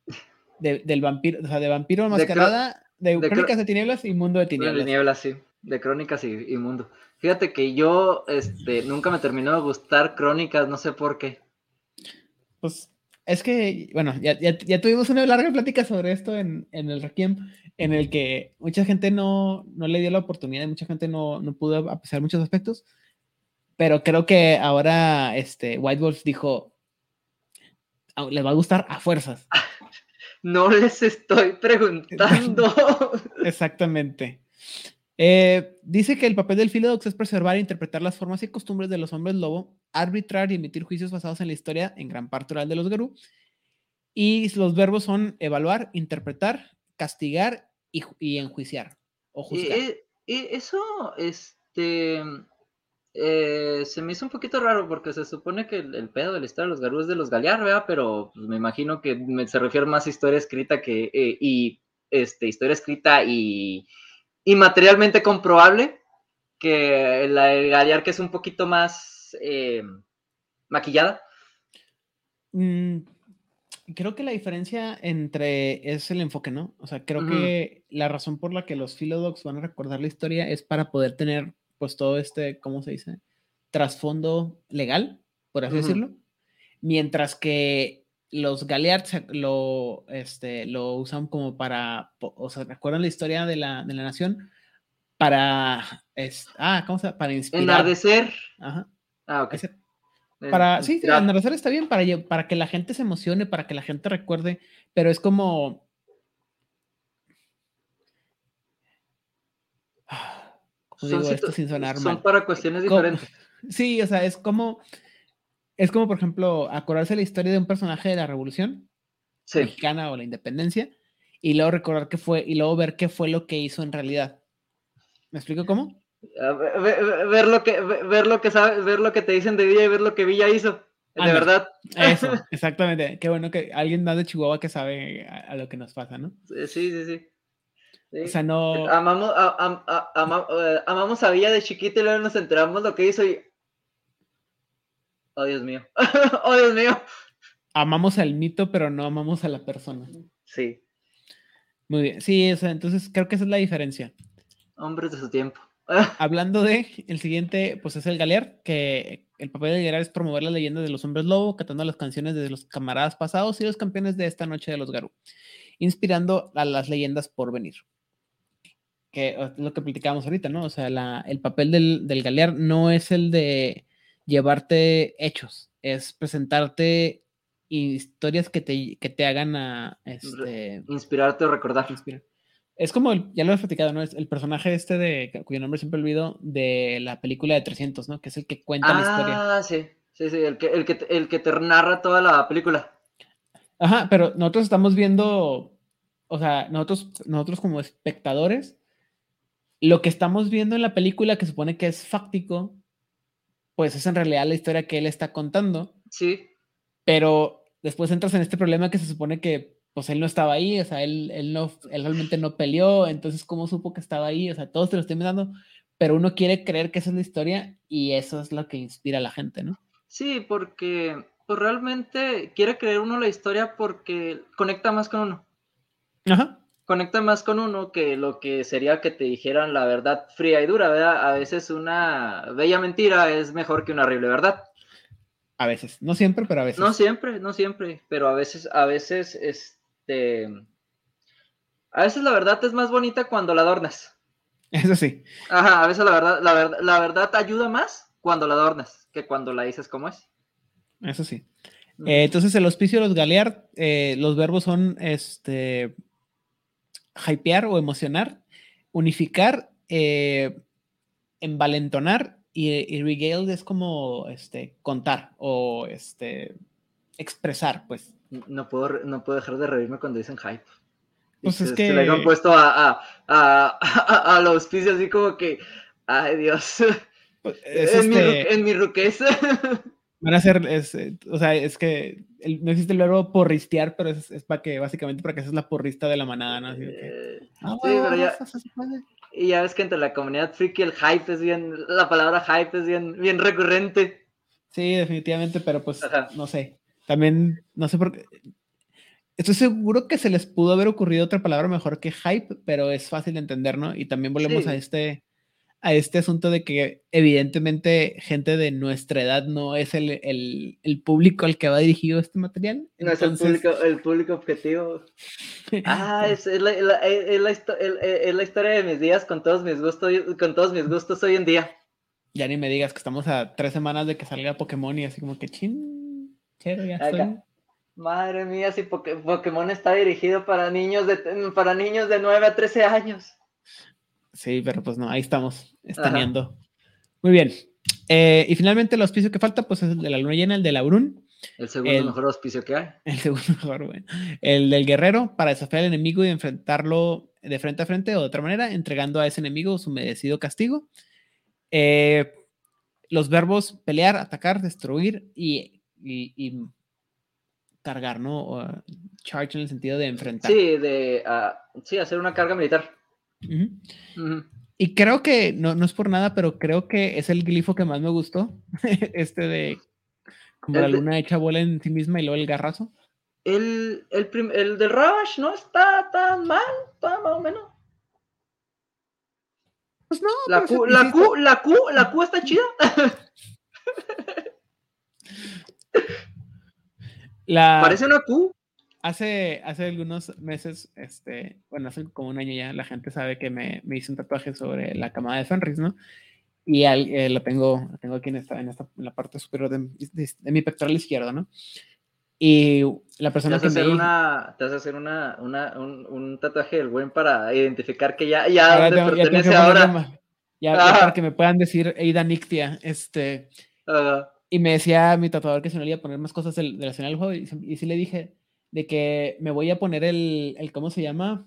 del vampiro, o sea, de vampiro mascarada, de, crónicas de tinieblas y mundo de tinieblas.
De tinieblas, sí, de crónicas y, mundo. Fíjate que yo, este, nunca me terminó de gustar crónicas, no sé por qué.
Pues es que, bueno, ya, ya, tuvimos una larga plática sobre esto en, en, el Requiem, en el que mucha gente no, no le dio la oportunidad y mucha gente no, no pudo apreciar muchos aspectos, pero creo que ahora este, White Wolf dijo, le va a gustar a fuerzas. *laughs*
No les estoy preguntando. *laughs*
Exactamente. Eh, dice que el papel del Philodox es preservar e interpretar las formas y costumbres de los hombres lobo, arbitrar y emitir juicios basados en la historia, en gran parte oral de los Garú. Y los verbos son evaluar, interpretar, castigar y, enjuiciar o juzgar.
Eh, eh, eso, este, eh, se me hizo un poquito raro porque se supone que el, pedo de la historia de los garús es de los Galear, ¿verdad? Pero pues, me imagino que se refiere más a historia escrita que, eh, y, este, historia escrita y, y materialmente comprobable que la de Galear que es un poquito más eh, maquillada.
Mm, creo que la diferencia entre es el enfoque, ¿no? O sea, creo que la razón por la que los Philodox van a recordar la historia es para poder tener pues todo este, ¿cómo se dice? Trasfondo legal, por así decirlo. Mientras que los Galeards lo, este, lo usan como para, o sea, ¿recuerdan la historia de la, de la nación? Para, es, ah, ¿cómo se llama? Para inspirar.
Enardecer. Ajá. Ah, ok.
Para, sí, enardecer está bien, para, para que la gente se emocione, para que la gente recuerde, pero es como,
son, para cuestiones diferentes. *laughs*
Sí, o sea, es como, es como, por ejemplo, acordarse la historia de un personaje de la Revolución Mexicana o la Independencia y luego recordar qué fue y luego ver qué fue lo que hizo en realidad. ¿Me explico cómo?
Ver, lo que ver lo que sabe, ver lo que te dicen de Villa y ver lo que Villa hizo. De verdad.
Eso, *laughs* exactamente. Qué bueno que alguien más de Chihuahua que sabe a, a, lo que nos pasa, ¿no?
Sí, sí, sí.
O sea, no.
Amamos a, eh, amamos a Villa de chiquito y luego nos enteramos lo que hizo y. Oh, Dios mío. *laughs* oh, Dios mío.
Amamos al mito, pero no amamos a la persona.
Sí.
Muy bien. Sí, o sea, entonces creo que esa es la diferencia.
Hombres de su tiempo. *laughs*
Hablando de, el siguiente, pues es el Galear, que el papel de Galear es promover la leyenda de los hombres lobo, cantando las canciones de los camaradas pasados y los campeones de esta noche de los Garú, inspirando a las leyendas por venir que lo que platicábamos ahorita, ¿no? O sea, el papel del, del galear no es el de llevarte hechos, es presentarte historias que te, que te hagan a este,
inspirarte o recordar.
Es como, ya lo he platicado, ¿no? Es el personaje este de, cuyo nombre siempre olvido, de la película de 300, ¿no? Que es el que cuenta la historia.
Ah, sí, sí, sí, el que, el, que, el que te narra toda la película.
Ajá, pero nosotros estamos viendo, o sea, nosotros, nosotros como espectadores, lo que estamos viendo en la película, que supone que es fáctico, pues es en realidad la historia que él está contando.
Sí.
Pero después entras en este problema que se supone que pues él no estaba ahí, o sea, él, él, no, él realmente no peleó, entonces ¿cómo supo que estaba ahí? O sea, todos te lo estoy dando, pero uno quiere creer que esa es la historia y eso es lo que inspira a la gente, ¿no?
Sí, porque pues, realmente quiere creer uno la historia porque conecta más con uno.
Ajá
conecta más con uno que lo que sería que te dijeran la verdad fría y dura, ¿verdad? A veces una bella mentira es mejor que una horrible verdad.
A veces, no siempre, pero a veces.
No siempre, no siempre, pero a veces, a veces, este, a veces la verdad es más bonita cuando la adornas.
Eso sí.
Ajá, a veces la verdad, la verdad, la verdad ayuda más cuando la adornas que cuando la dices como es.
Eso sí. Eh, entonces, el hospicio de los Galear, eh, los verbos son este, hypear o emocionar, unificar, eh, envalentonar y, regale es como este, contar o este, expresar, pues.
No puedo, no puedo dejar de reírme cuando dicen hype.
Pues es
se,
que...
Se le han puesto a, a, a, a, los auspicios así como que, ay Dios,
pues,
en, mi,
este
en mi ruqueza.
Van a ser, es, eh, o sea, es que el, no existe el verbo porristear, pero es, es, para que, básicamente, para que seas la porrista de la manada, ¿no? Así que,
eh, ah, sí, pero ya, y ya ves que entre la comunidad friki el hype es bien, la palabra hype es bien, bien recurrente.
Sí, definitivamente, pero pues, Ajá. no sé, también, no sé por qué, estoy seguro que se les pudo haber ocurrido otra palabra mejor que hype, pero es fácil de entender, ¿no? Y también volvemos sí. a este a este asunto de que evidentemente gente de nuestra edad no es el, el, el público al que va dirigido este material.
No Entonces... es el público, el público objetivo. *laughs* Ah, es, es, la, es, la, es, la, es, la, historia de mis días con todos mis gustos, con todos mis gustos hoy en día.
Ya ni me digas que estamos a tres semanas de que salga Pokémon y así como que chin, chero, ya estoy.
Madre mía, si Pokémon está dirigido para niños de, para niños de 9 a 13 años.
Sí, pero pues no, ahí estamos, estaneando. Muy bien. Eh, y finalmente el auspicio que falta, pues es el de la luna llena, el de la Brun.
El segundo el, mejor auspicio que hay. *laughs*
El segundo mejor, bueno. El del guerrero para desafiar al enemigo y enfrentarlo de frente a frente o de otra manera, entregando a ese enemigo su merecido castigo. Eh, los verbos pelear, atacar, destruir y, y, y cargar, ¿no? O, charge en el sentido de enfrentar.
Sí, de uh, sí, hacer una carga militar.
Uh -huh. Uh -huh. Y creo que, no, no es por nada, pero creo que es el glifo que más me gustó. *laughs* este de como el la luna de... hecha bola en sí misma y luego el garrazo.
El, el, prim, el del Rush no está tan mal, está más o menos.
Pues no.
La, Q, la, Q, la, Q, la Q está chida.
La...
Parece una Q.
Hace, hace algunos meses, este, bueno, hace como un año ya, la gente sabe que me, me hice un tatuaje sobre la camada de Fenris, ¿no? Y al, eh, lo, tengo, lo tengo aquí en, esta, en, esta, en la parte superior de, de, de, mi pectoral izquierdo, ¿no? Y la persona
te
que
hacer
me...
Una, te vas a hacer una, una, un, un, tatuaje del buen para identificar que ya, ya ahora te pertenece
ya
ahora.
Ya, ya, para que me puedan decir Eida Nictia, este... Y me decía mi tatuador que se me iba a poner más cosas del, de la escena del juego. Y, y, sí le dije de que me voy a poner el, el ¿cómo se llama?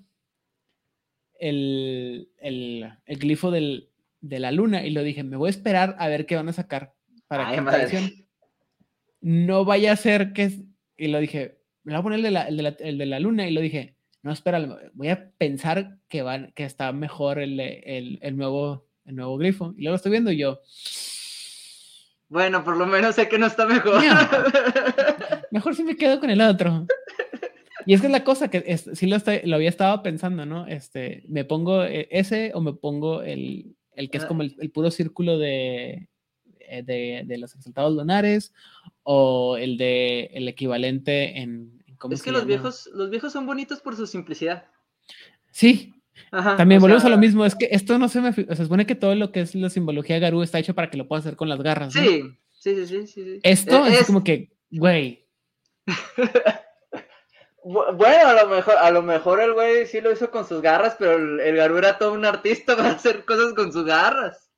El, el, el glifo del, de la luna. Y lo dije, me voy a esperar a ver qué van a sacar para
Ay,
que. No vaya a ser que. Y lo dije, me voy a poner el de la, el de la, el de la luna. Y lo dije, no, espera, voy a pensar que, van, que está mejor el, el, el, nuevo, el nuevo grifo. Y luego estoy viendo y yo.
Bueno, por lo menos sé que no está mejor.
No. *laughs* Mejor si me quedo con el otro. Y es que es la cosa que es, sí lo, estoy, lo había estado pensando, ¿no? Este, me pongo ese o me pongo el, el que es como el, el puro círculo de, de, de, los exaltados lunares o el de el equivalente en, en
¿cómo es que los viejos los viejos son bonitos por su simplicidad
sí Ajá, También volvemos sea... a lo mismo, es que esto no se me... O se supone que todo lo que es la simbología Garú está hecho para que lo puedas hacer con las garras. ¿no?
Sí, sí, sí, sí, sí.
Esto es, es como que, güey. *laughs*
bueno, a lo mejor, a lo mejor el güey sí lo hizo con sus garras, pero el, el Garú era todo un artista *laughs* para hacer cosas con sus garras.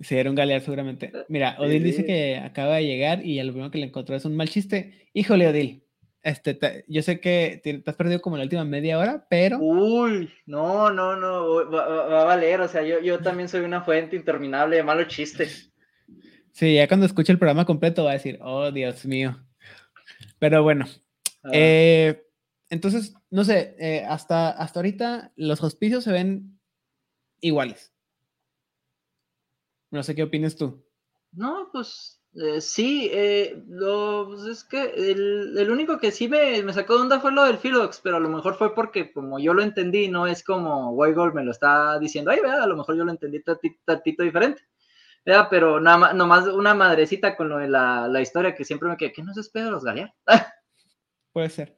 Sí, era un galear seguramente. Mira, Odil sí. dice que acaba de llegar y lo primero que le encontró es un mal chiste. Híjole, Odil, este, te, yo sé que te, te, has perdido como la última media hora, pero.
Uy, no, no, no, va, va, va, a valer. O sea, yo, yo también soy una fuente interminable de malos chistes.
Sí, ya cuando escuche el programa completo va a decir, oh, Dios mío. Pero bueno. Ah. Eh, entonces, no sé, eh, hasta, hasta ahorita los hospicios se ven iguales. No sé qué opinas tú.
No, pues eh, sí, eh, lo, pues es que el, el, único que sí me, me, sacó de onda fue lo del Philox, pero a lo mejor fue porque como yo lo entendí, no es como Weigel me lo está diciendo, ay, vea, a lo mejor yo lo entendí tantito, tantito diferente. Ya, pero nada nomás una madrecita con lo de la, la historia que siempre me quedé, ¿qué no se espera los Galear?
Puede ser.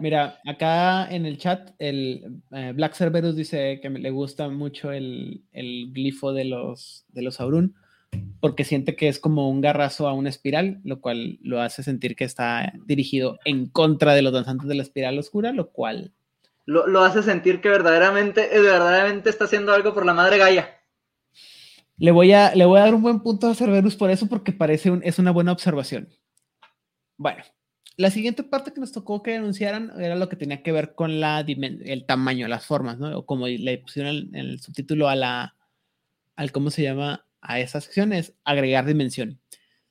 Mira, acá en el chat, el eh, Black Cerberus dice que le gusta mucho el, el, glifo de los, de los Aurun porque siente que es como un garrazo a una espiral, lo cual lo hace sentir que está dirigido en contra de los danzantes de la espiral oscura, lo cual...
Lo, lo hace sentir que verdaderamente, verdaderamente está haciendo algo por la madre Gaia.
Le voy a, le voy a dar un buen punto a Cerberus por eso, porque parece un, es una buena observación. Bueno, la siguiente parte que nos tocó que anunciaran era lo que tenía que ver con la el tamaño, las formas, ¿no? O como le pusieron en el subtítulo a la, al cómo se llama a esa sección es agregar dimensión.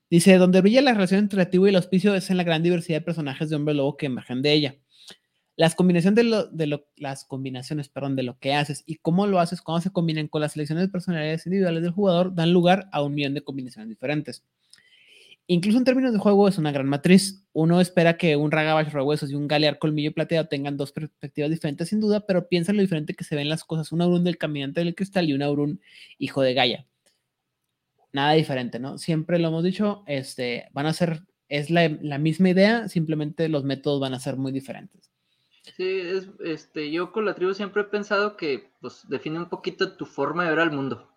Dice, donde brilla la relación entre el activo y el auspicio es en la gran diversidad de personajes de hombre lobo que emergen de ella. Las combinaciones de, lo, de lo, las combinaciones, perdón, de lo que haces y cómo lo haces cuando se combinan con las selecciones de personalidades individuales del jugador dan lugar a un millón de combinaciones diferentes. Incluso en términos de juego es una gran matriz. Uno espera que un Ragabash Rehuesos y un Galear Colmillo Plateado tengan dos perspectivas diferentes sin duda, pero piensa en lo diferente que se ven las cosas. Un Aurun del Caminante del Cristal y un Aurun Hijo de Gaia. Nada diferente, ¿no? Siempre lo hemos dicho, este, van a ser, es la, la misma idea, simplemente los métodos van a ser muy diferentes.
Sí, es, este, yo con la tribu siempre he pensado que pues, define un poquito tu forma de ver al mundo,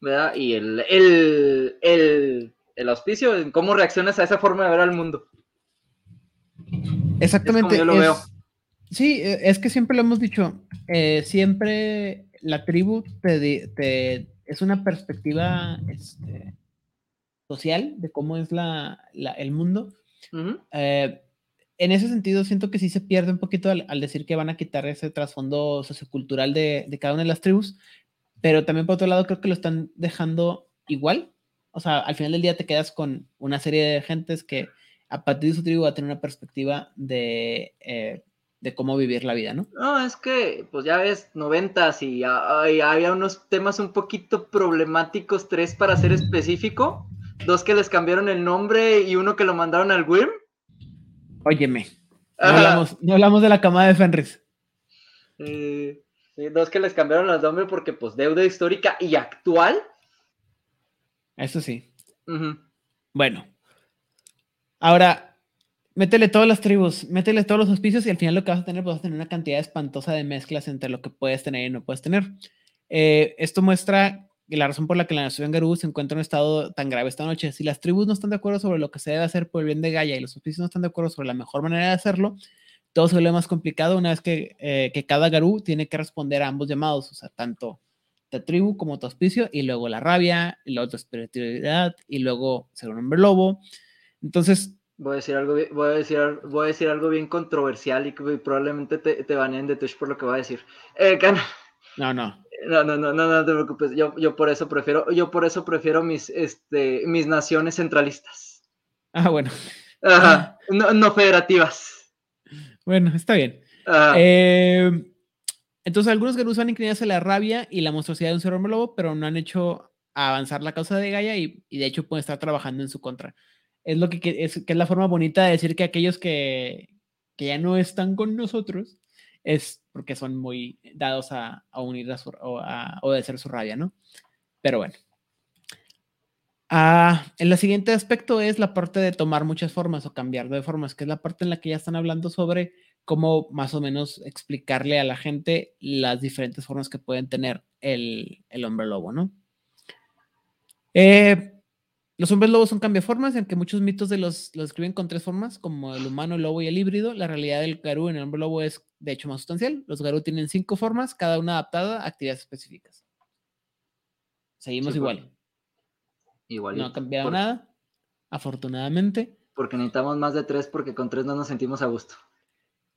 ¿verdad? Y el, el, el, el auspicio, en cómo reaccionas a esa forma de ver al mundo.
Exactamente. yo lo veo. Sí, e, es que siempre lo hemos dicho, eh, siempre la tribu te, te, es una perspectiva este, social de cómo es la, el mundo en ese sentido siento que sí se pierde un poquito al, decir que van a quitar ese trasfondo sociocultural de, de, cada una de las tribus, pero también por otro lado creo que lo están dejando igual. O sea, al final del día te quedas con una serie de gentes que a partir de su tribu va a tener una perspectiva de, eh, de cómo vivir la vida, ¿no?
No, es que, pues ya ves, noventas y, y había unos temas un poquito problemáticos, tres para ser específico, dos que les cambiaron el nombre y uno que lo mandaron al WIRM
Óyeme. No hablamos, de la camada de Fenris.
sí, dos que les cambiaron los nombres porque, pues, deuda histórica y actual.
Eso sí. Bueno. Ahora, métele todas las tribus, métele todos los auspicios y al final lo que vas a tener, pues vas a tener una cantidad espantosa de mezclas entre lo que puedes tener y no puedes tener. Eh, esto muestra la razón por la que la nación Garú se encuentra en un estado tan grave esta noche. Si las tribus no están de acuerdo sobre lo que se debe hacer por el bien de Gaia y los oficios no están de acuerdo sobre la mejor manera de hacerlo, todo se vuelve más complicado una vez que, eh, cada Garú tiene que responder a ambos llamados, o sea, tanto tu tribu como tu auspicio, y luego la rabia, y luego tu espiritualidad, y luego ser un hombre lobo. Entonces...
Voy a decir algo, voy a decir, voy a decir algo bien controversial y que probablemente te, te baneen de Twitch por lo que voy a decir. Eh,
no, no.
No, no, no, no, no te preocupes. Yo, yo por eso prefiero, yo por eso prefiero mis, este, mis naciones centralistas.
Ah, bueno.
Ajá, no, federativas.
Bueno, está bien. Eh, entonces, algunos Garus van inclinados a la rabia y la monstruosidad de un ser hombre lobo, pero no han hecho avanzar la causa de Gaia y, y, de hecho pueden estar trabajando en su contra. Es lo que, es, que es la forma bonita de decir que aquellos que, que ya no están con nosotros es porque son muy dados a, unir a su, o a obedecer su rabia, ¿no? Pero bueno. Ah, el siguiente aspecto es la parte de tomar muchas formas o cambiar de formas, que es la parte en la que ya están hablando sobre cómo más o menos explicarle a la gente las diferentes formas que pueden tener el, el hombre lobo, ¿no? Eh, los hombres lobos son cambiaformas, en que muchos mitos de los, los escriben con tres formas, como el humano, el lobo y el híbrido. La realidad del garú en el hombre lobo es, de hecho, más sustancial. Los garú tienen cinco formas, cada una adaptada a actividades específicas. Seguimos igual.
Igual.
No ha cambiado nada, afortunadamente.
Porque necesitamos más de tres, porque con tres no nos sentimos a gusto.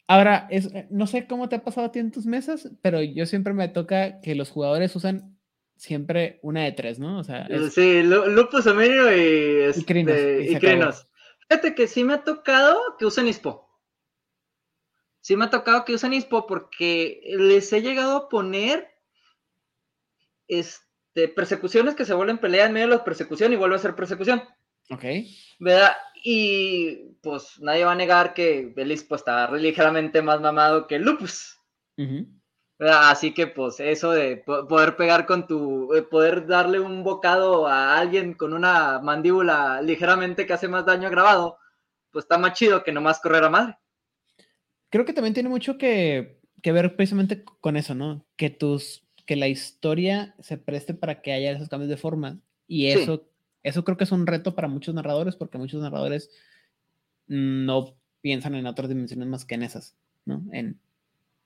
Ahora, es, eh, no sé cómo te ha pasado a ti en tus mesas, pero yo siempre me toca que los jugadores usan siempre una de tres, ¿no? O sea,
Sí, Lupus, Amenio y, este, y, Fíjate que sí me ha tocado que usen ISPO. Sí me ha tocado que usen ISPO porque les he llegado a poner este, persecuciones que se vuelven pelea en medio de la persecución y vuelve a ser persecución.
Ok.
¿Verdad? Y pues nadie va a negar que el ISPO está ligeramente más mamado que el Lupus. Así que pues eso de poder pegar con tu, eh, poder darle un bocado a alguien con una mandíbula ligeramente que hace más daño grabado, pues está más chido que nomás correr a madre.
Creo que también tiene mucho que, ver precisamente con eso, ¿no? Que tus, que la historia se preste para que haya esos cambios de forma. Y eso, eso creo que es un reto para muchos narradores, porque muchos narradores no piensan en otras dimensiones más que en esas, ¿no? En,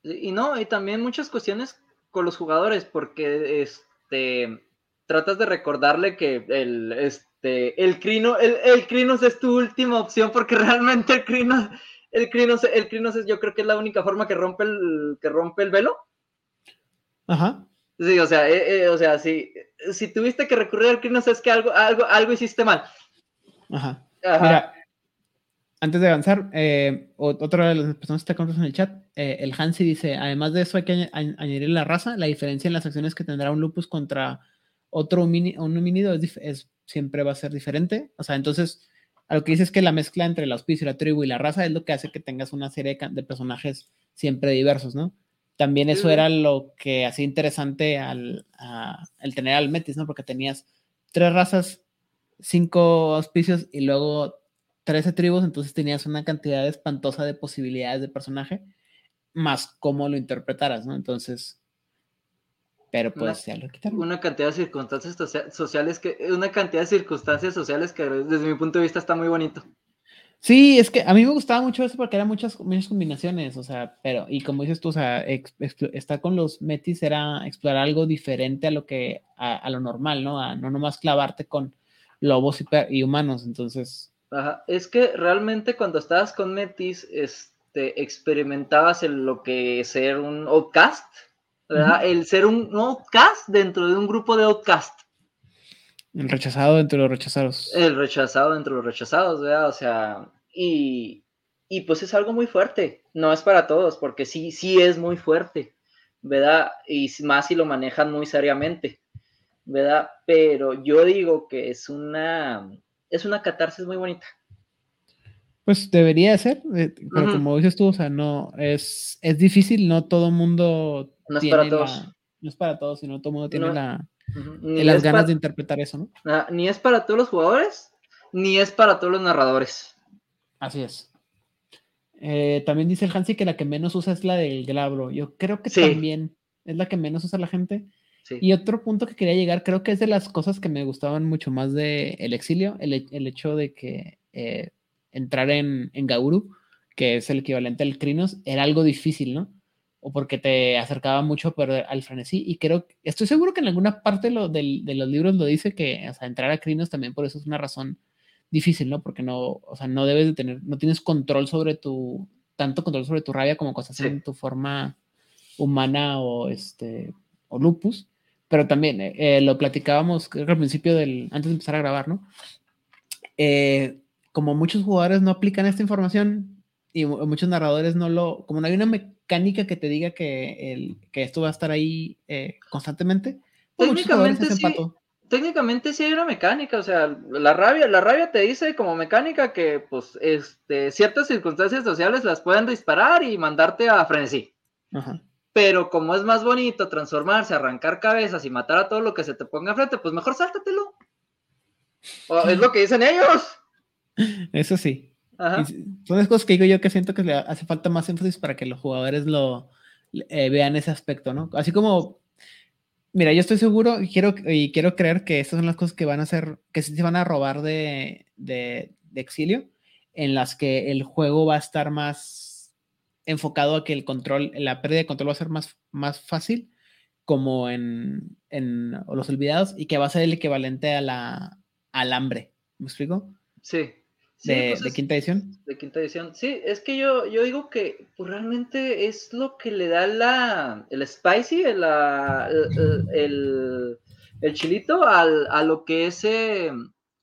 y no, y también muchas cuestiones con los jugadores, porque este tratas de recordarle que el este el Crino, el, el Crinos es tu última opción, porque *laughs* realmente el Crinos, el Crinos, el Crinos es, yo creo que es la única forma que rompe el, que rompe el velo.
Ajá.
Sí, o sea, eh, eh, o sea, si, si tuviste que recurrir al Crinos es que algo, algo, algo hiciste mal.
Ajá. Mira, antes de avanzar, eh, otra de las personas que está en el chat, eh, el Hansi dice, además de eso hay que añadir la raza, la diferencia en las acciones que tendrá un lupus contra otro un homínido es, siempre va a ser diferente. O sea, entonces, a lo que dice es que la mezcla entre el auspicio, la tribu y la raza es lo que hace que tengas una serie de personajes siempre diversos, ¿no? También eso era lo que hacía interesante al, el tener al Metis, ¿no? Porque tenías tres razas, cinco auspicios y luego 13 tribus, entonces tenías una cantidad espantosa de posibilidades de personaje, más cómo lo interpretaras, ¿no? Entonces, pero pues
ya lo quitaron. Una cantidad de circunstancias sociales que, una cantidad de circunstancias sociales que desde mi punto de vista está muy bonito.
Sí, es que a mí me gustaba mucho eso porque eran muchas, muchas combinaciones, o sea, pero, y como dices tú, o sea, estar con los metis era explorar algo diferente a lo que, a, lo normal, ¿no? A no nomás clavarte con lobos y, y humanos, entonces,
es que realmente cuando estabas con Metis, este, experimentabas en lo que ser un outcast, ¿verdad? El ser un outcast dentro de un grupo de outcast.
El rechazado entre los rechazados.
El rechazado entre los rechazados, ¿verdad? O sea, y, y pues es algo muy fuerte. No es para todos, porque sí, sí es muy fuerte, ¿verdad? Y más si lo manejan muy seriamente, ¿verdad? Pero yo digo que es una es una catarsis muy bonita.
Pues debería ser, eh, pero como dices tú, o sea, no, es, es difícil, no todo mundo
no es para todos.
no es para todos, sino todo mundo tiene la, las ganas de interpretar eso, ¿no?
Ah, ni es para todos los jugadores, ni es para todos los narradores.
Así es. Eh, también dice el Hansi que la que menos usa es la del glabro. Yo creo que también es la que menos usa la gente. Y otro punto que quería llegar, creo que es de las cosas que me gustaban mucho más de El Exilio, el, hecho de que eh, entrar en, en Gauru, que es el equivalente al Crinos, era algo difícil, ¿no? O porque te acercaba mucho al frenesí. Y creo, estoy seguro que en alguna parte de, los libros lo dice que, o sea, entrar a Crinos también por eso es una razón difícil, ¿no? Porque no, o sea, no debes de tener, no tienes control sobre tu, tanto control sobre tu rabia como cosas en tu forma humana o este, o lupus pero también eh, eh, lo platicábamos creo que al principio del, antes de empezar a grabar, ¿no? Eh, como muchos jugadores no aplican esta información y muchos narradores no lo, como no hay una mecánica que te diga que, el, que esto va a estar ahí constantemente,
pues técnicamente sí, técnicamente sí hay una mecánica, o sea, la rabia, la rabia te dice como mecánica que pues este, ciertas circunstancias sociales las pueden disparar y mandarte a frenesí. Ajá. Pero como es más bonito transformarse, arrancar cabezas y matar a todo lo que se te ponga enfrente, pues mejor sáltatelo. es lo que dicen ellos.
Eso sí. Son las cosas que digo yo que siento que le hace falta más énfasis para que los jugadores lo eh, vean ese aspecto, ¿no? Así como, mira, yo estoy seguro y quiero, y quiero creer que estas son las cosas que van a hacer, que se van a robar de, de exilio, en las que el juego va a estar más enfocado a que el control, la pérdida de control va a ser más, más fácil, como en, en Los Olvidados, y que va a ser el equivalente a la, al hambre. ¿Me explico?
Sí.
de, quinta edición.
De quinta edición. Sí, es que yo, yo digo que pues, realmente es lo que le da la, el spicy, el, el, el, chilito al, a lo que es eh,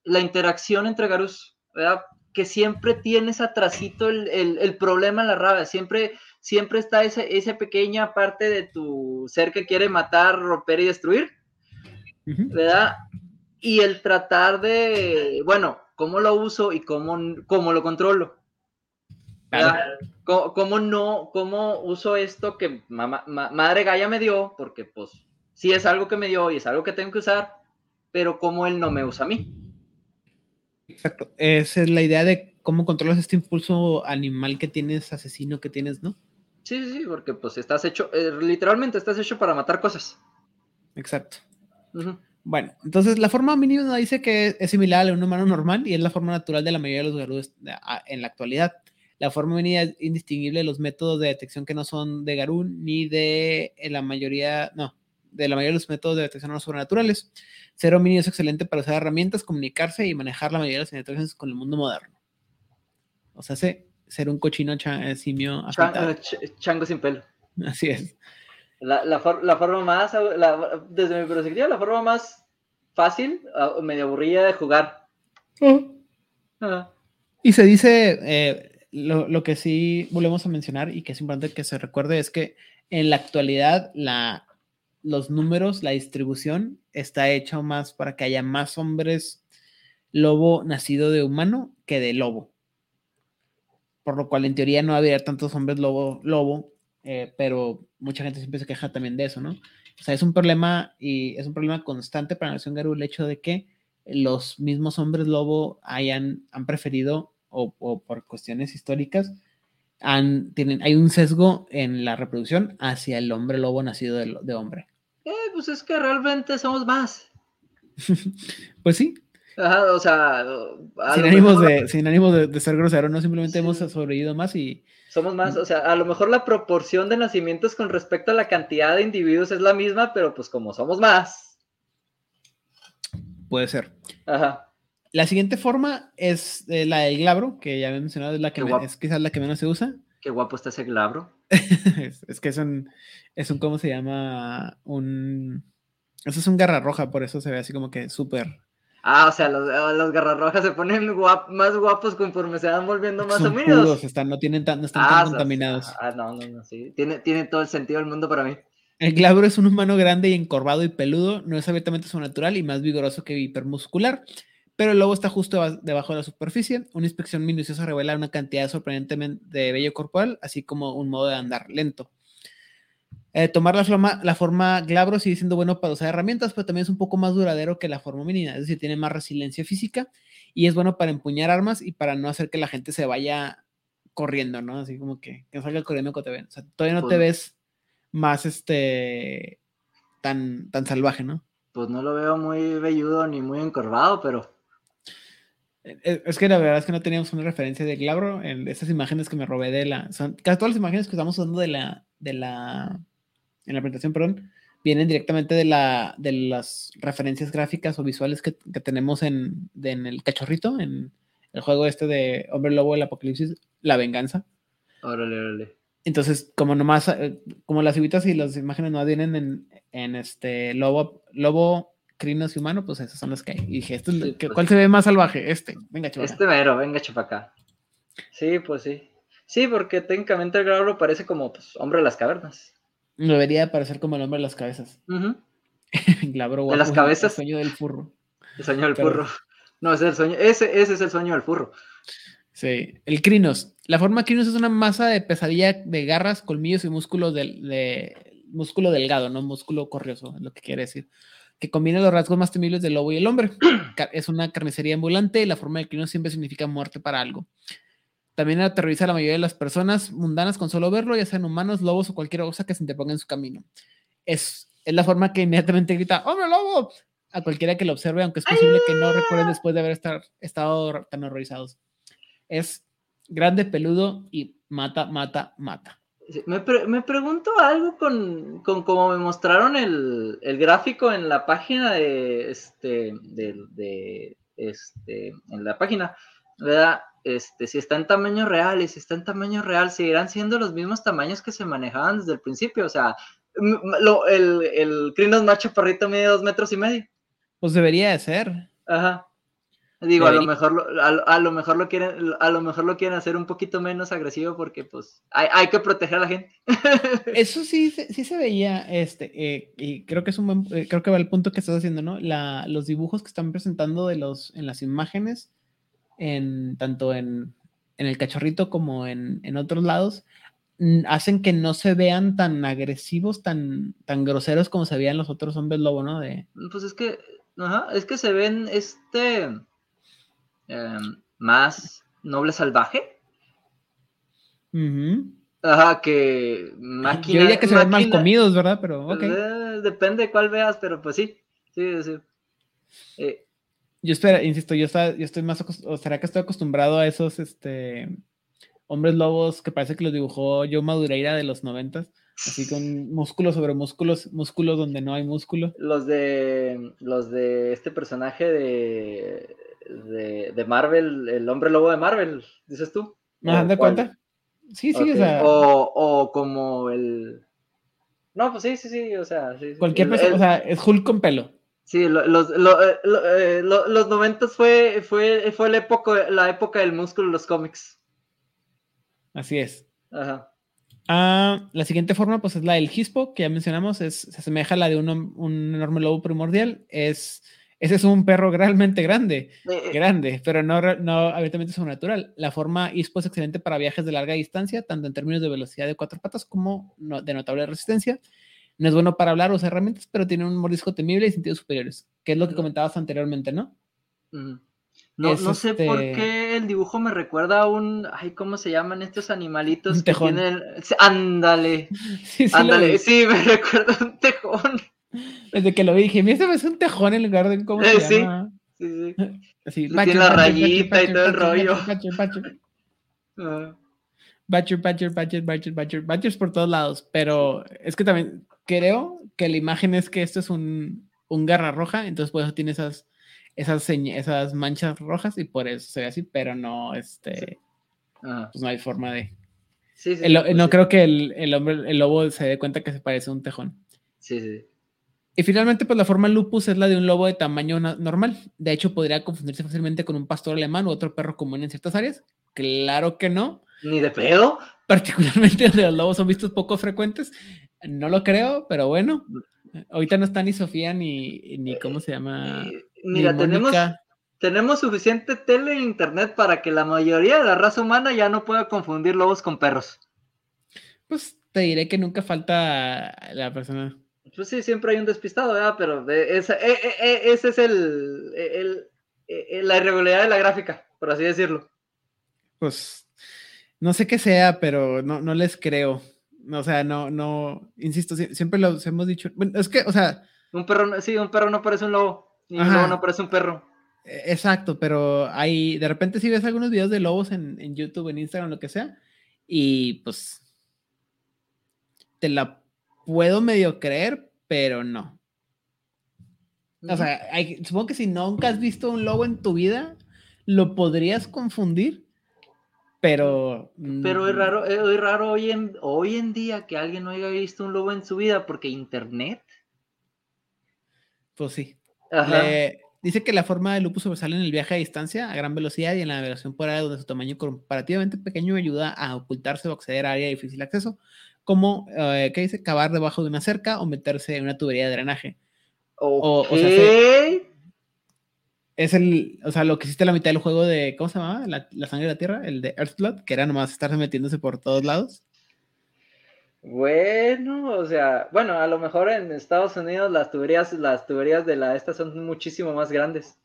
la interacción entre Garus. ¿verdad? Que siempre tienes atrasito el, el, problema en la rabia, siempre, siempre está esa, esa, pequeña parte de tu ser que quiere matar, romper y destruir, ¿verdad? Y el tratar de, bueno, cómo lo uso y cómo, cómo lo controlo. ¿Cómo, no, cómo uso esto que Madre Gaia me dio? Porque pues sí es algo que me dio y es algo que tengo que usar, pero cómo él no me usa a mí.
Exacto. Esa es la idea de cómo controlas este impulso animal que tienes, asesino que tienes, ¿no?
Sí, sí, sí, porque pues estás hecho, eh, literalmente estás hecho para matar cosas.
Exacto. Bueno, entonces la forma mínima dice que es similar a la de un humano normal y es la forma natural de la mayoría de los garudos en la actualidad. La forma mínima es indistinguible de los métodos de detección que no son de Garún ni de la mayoría, no, de la mayoría de los métodos de detección no sobrenaturales. Ser homínido es excelente para usar herramientas, comunicarse y manejar la mayoría de las interacciones con el mundo moderno. O sea, ser un cochino eh, simio.
Eh, chango sin pelo.
Así es.
La, forma más, desde mi perspectiva, la forma más fácil, ah, medio aburrida de jugar.
Y se dice, eh, lo, lo, que sí volvemos a mencionar y que es importante que se recuerde es que en la actualidad la, los números, la distribución está hecha más para que haya más hombres lobo nacido de humano que de lobo. Por lo cual en teoría no había tantos hombres lobo, lobo, eh, pero mucha gente siempre se queja también de eso, ¿no? O sea, es un problema y es un problema constante para la nación Garú el hecho de que los mismos hombres lobo hayan, han preferido, o, o por cuestiones históricas, tienen, hay un sesgo en la reproducción hacia el hombre lobo nacido de, hombre.
Eh, pues es que realmente somos más. *laughs*
pues sí.
o sea,
sin ánimos, de, sin de, ser grosero, no simplemente hemos sobrevivido más y...
Somos más, o sea, a lo mejor la proporción de nacimientos con respecto a la cantidad de individuos es la misma, pero pues como somos más.
Puede ser.
Ajá.
La siguiente forma es eh, la del glabro, que ya había mencionado, es, la que es quizás la que menos se usa.
Qué guapo está ese glabro. *laughs*
es, que es un, es un, ¿cómo se llama? Un... Eso es un garra roja, por eso se ve así como que súper...
Ah, o sea, los, los garras rojas se ponen más guapos conforme se van volviendo más
Son puros, están, no, tienen tan, no están tan ah, contaminados.
Ah, no, no, no, sí. Tiene, tiene todo el sentido del mundo para mí.
El glabro es un humano grande y encorvado y peludo, no es abiertamente natural y más vigoroso que hipermuscular pero el lobo está justo debajo de la superficie. Una inspección minuciosa revela una cantidad sorprendentemente de vello corporal, así como un modo de andar lento. Eh, tomar la forma, la forma glabro sigue siendo bueno para usar herramientas, pero también es un poco más duradero que la forma minina, es decir, tiene más resiliencia física y es bueno para empuñar armas y para no hacer que la gente se vaya corriendo, ¿no? Así como que, que salga corriendo cuando te ven. O sea, todavía no te pues ves más este tan, tan salvaje, ¿no?
Pues no lo veo muy velludo ni muy encorvado, pero
es que la verdad es que no teníamos una referencia de Glabro en estas imágenes que me robé de la. Son, casi todas las imágenes que estamos usando de la. de la. en la presentación, perdón, vienen directamente de la. de las referencias gráficas o visuales que, que tenemos en, en, el cachorrito, en el juego este de Hombre Lobo el Apocalipsis, La Venganza.
Órale, órale.
Entonces, como nomás, eh, como las civitas y las imágenes no vienen en, en este Lobo, Lobo crinos y humano, pues esos son los que hay. Y dije, ¿esto, pues ¿cuál se ve más salvaje? Este, venga,
chupaca. Este mero, venga, chupaca. Sí, pues sí. Sí, porque técnicamente el Glabro parece como pues, hombre de las cavernas.
Debería parecer como el hombre de las cabezas. *laughs* glabro
De las cabezas.
El sueño del furro.
El sueño del furro. No, ese es el sueño, ese, ese es el sueño del furro.
Sí, el crinos. La forma crinos es una masa de pesadilla de garras, colmillos y músculos del, de, músculo delgado, no músculo corrioso, es lo que quiere decir que combina los rasgos más temibles del lobo y el hombre. *clears throat* Es una carnicería ambulante y la forma de crino siempre significa muerte para algo. También aterroriza a la mayoría de las personas mundanas con solo verlo, ya sean humanos, lobos o cualquier cosa que se interponga en su camino. Es, es la forma que inmediatamente grita, ¡Hombre lobo! a cualquiera que lo observe, aunque es posible que no recuerden después de haber estar, estado tan horrorizados. Es grande, peludo y mata, mata, mata.
Me, me, pregunto algo con, con como me mostraron el, el, gráfico en la página de este, de, de, este, en la página, ¿verdad? Este, si está en tamaño real y si está en tamaño real, seguirán siendo los mismos tamaños que se manejaban desde el principio. O sea, lo, el, el Crinos macho perrito mide dos metros y medio.
Pues debería de ser.
Ajá. Digo, a lo mejor lo, a, lo mejor lo quieren, a lo mejor lo quieren hacer un poquito menos agresivo porque pues hay, hay que proteger a la gente. *laughs*
Eso sí, sí se veía, este, eh, y creo que es un buen, eh, creo que va el punto que estás haciendo, ¿no? La, los dibujos que están presentando de los, en las imágenes, en, tanto en, en el cachorrito como en, en otros lados, hacen que no se vean tan agresivos, tan, tan groseros como se veían los otros hombres lobo, ¿no? De...
Pues es que, ajá, es que se ven este em, más noble salvaje. Ajá, que
máquina. Yo diría que se ven mal comidos, ¿verdad? Pero,
ok. Eh, depende de cuál veas, pero pues sí. Sí, sí.
Eh, yo espero, insisto, yo, está, yo estoy más, o será que estoy acostumbrado a esos, este, hombres lobos que parece que los dibujó Joe Madureira de los noventas, así con músculos sobre músculos, músculos donde no hay músculo.
Los de, los de este personaje de, de, Marvel, el hombre lobo de Marvel, dices tú.
¿Me das de cuenta? Sí, sí, o sea.
O, como el. No, pues sí, sí, sí, o sea.
Cualquier persona, o sea, es Hulk con pelo.
Sí, los, eh, eh, los, noventas fue, fue, fue la, época, la época del músculo en los cómics.
Así es. Ajá. Ah, la siguiente forma, pues, es la del Hispo, que ya mencionamos, es, se asemeja a la de un, un enorme lobo primordial. Es, ese es un perro realmente grande, eh, grande, pero no, no abiertamente sobrenatural. La forma Hispo es excelente para viajes de larga distancia, tanto en términos de velocidad de cuatro patas como de notable resistencia. No es bueno para hablar o usar herramientas, pero tiene un mordisco temible y sentidos superiores, que es lo que comentabas anteriormente, ¿no?
No, no sé por este qué el dibujo me recuerda a un. Ay, ¿cómo se llaman estos animalitos? Un
tejón.
Ándale. *laughs* Sí, sí, ándale. Sí, me *laughs* recuerda a un tejón.
Desde que lo vi dije, mira, es un tejón en lugar de cómo se
eh, sí, llama. Sí, sí. Así, tiene la rayita y todo el rollo.
Batcher, Batcher, Batcher, Batcher, Batcher, Batchers por todos lados, pero es que también creo que la imagen es que esto es un, un garra roja, entonces por eso tiene esas, esas, esas manchas rojas y por eso se ve así, pero no, este, pues no hay forma de... Sí, sí, no pues creo que el, el, hombre, el lobo se dé cuenta que se parece a un tejón.
Sí, sí.
Y finalmente, pues la forma lupus es la de un lobo de tamaño normal. De hecho, podría confundirse fácilmente con un pastor alemán u otro perro común en ciertas áreas. Claro que no.
Ni de pedo.
Particularmente donde los lobos son vistos poco frecuentes. No lo creo, pero bueno. Ahorita no está ni Sofía ni, ni ¿cómo se llama?
Mira, tenemos, tenemos suficiente tele e internet para que la mayoría de la raza humana ya no pueda confundir lobos con perros.
Pues te diré que nunca falta la persona.
Pues sí, siempre hay un despistado, ¿verdad? Pero ese, e, e, e, ese es el, el, la irregularidad de la gráfica, por así decirlo.
Pues no sé qué sea, pero no, no les creo. O sea, no, no, insisto, siempre lo hemos dicho. Bueno, es que, o sea.
Un perro, sí, un perro no parece un lobo. Y un lobo no parece un perro.
Exacto, pero hay, de repente si ves algunos videos de lobos en, en YouTube, en Instagram, lo que sea, y pues te la puedo medio creer, pero no. O sea, supongo que si nunca has visto un lobo en tu vida, lo podrías confundir, pero...
Pero es mm, raro, es raro hoy en, hoy en día que alguien no haya visto un lobo en su vida porque internet.
Pues sí. dice que la forma de lupus sobresale en el viaje a distancia a gran velocidad y en la navegación por área donde su tamaño comparativamente pequeño ayuda a ocultarse o acceder a área de difícil acceso, como, eh, ¿qué dice? Cavar debajo de una cerca o meterse en una tubería de drenaje.
O, sea,
es el, o sea, lo que hiciste la mitad del juego de, ¿cómo se llamaba? La, sangre de la tierra, el de Earthblood, que era nomás estarse metiéndose por todos lados.
Bueno, o sea, bueno, a lo mejor en Estados Unidos las tuberías, las tuberías de la esta son muchísimo más grandes.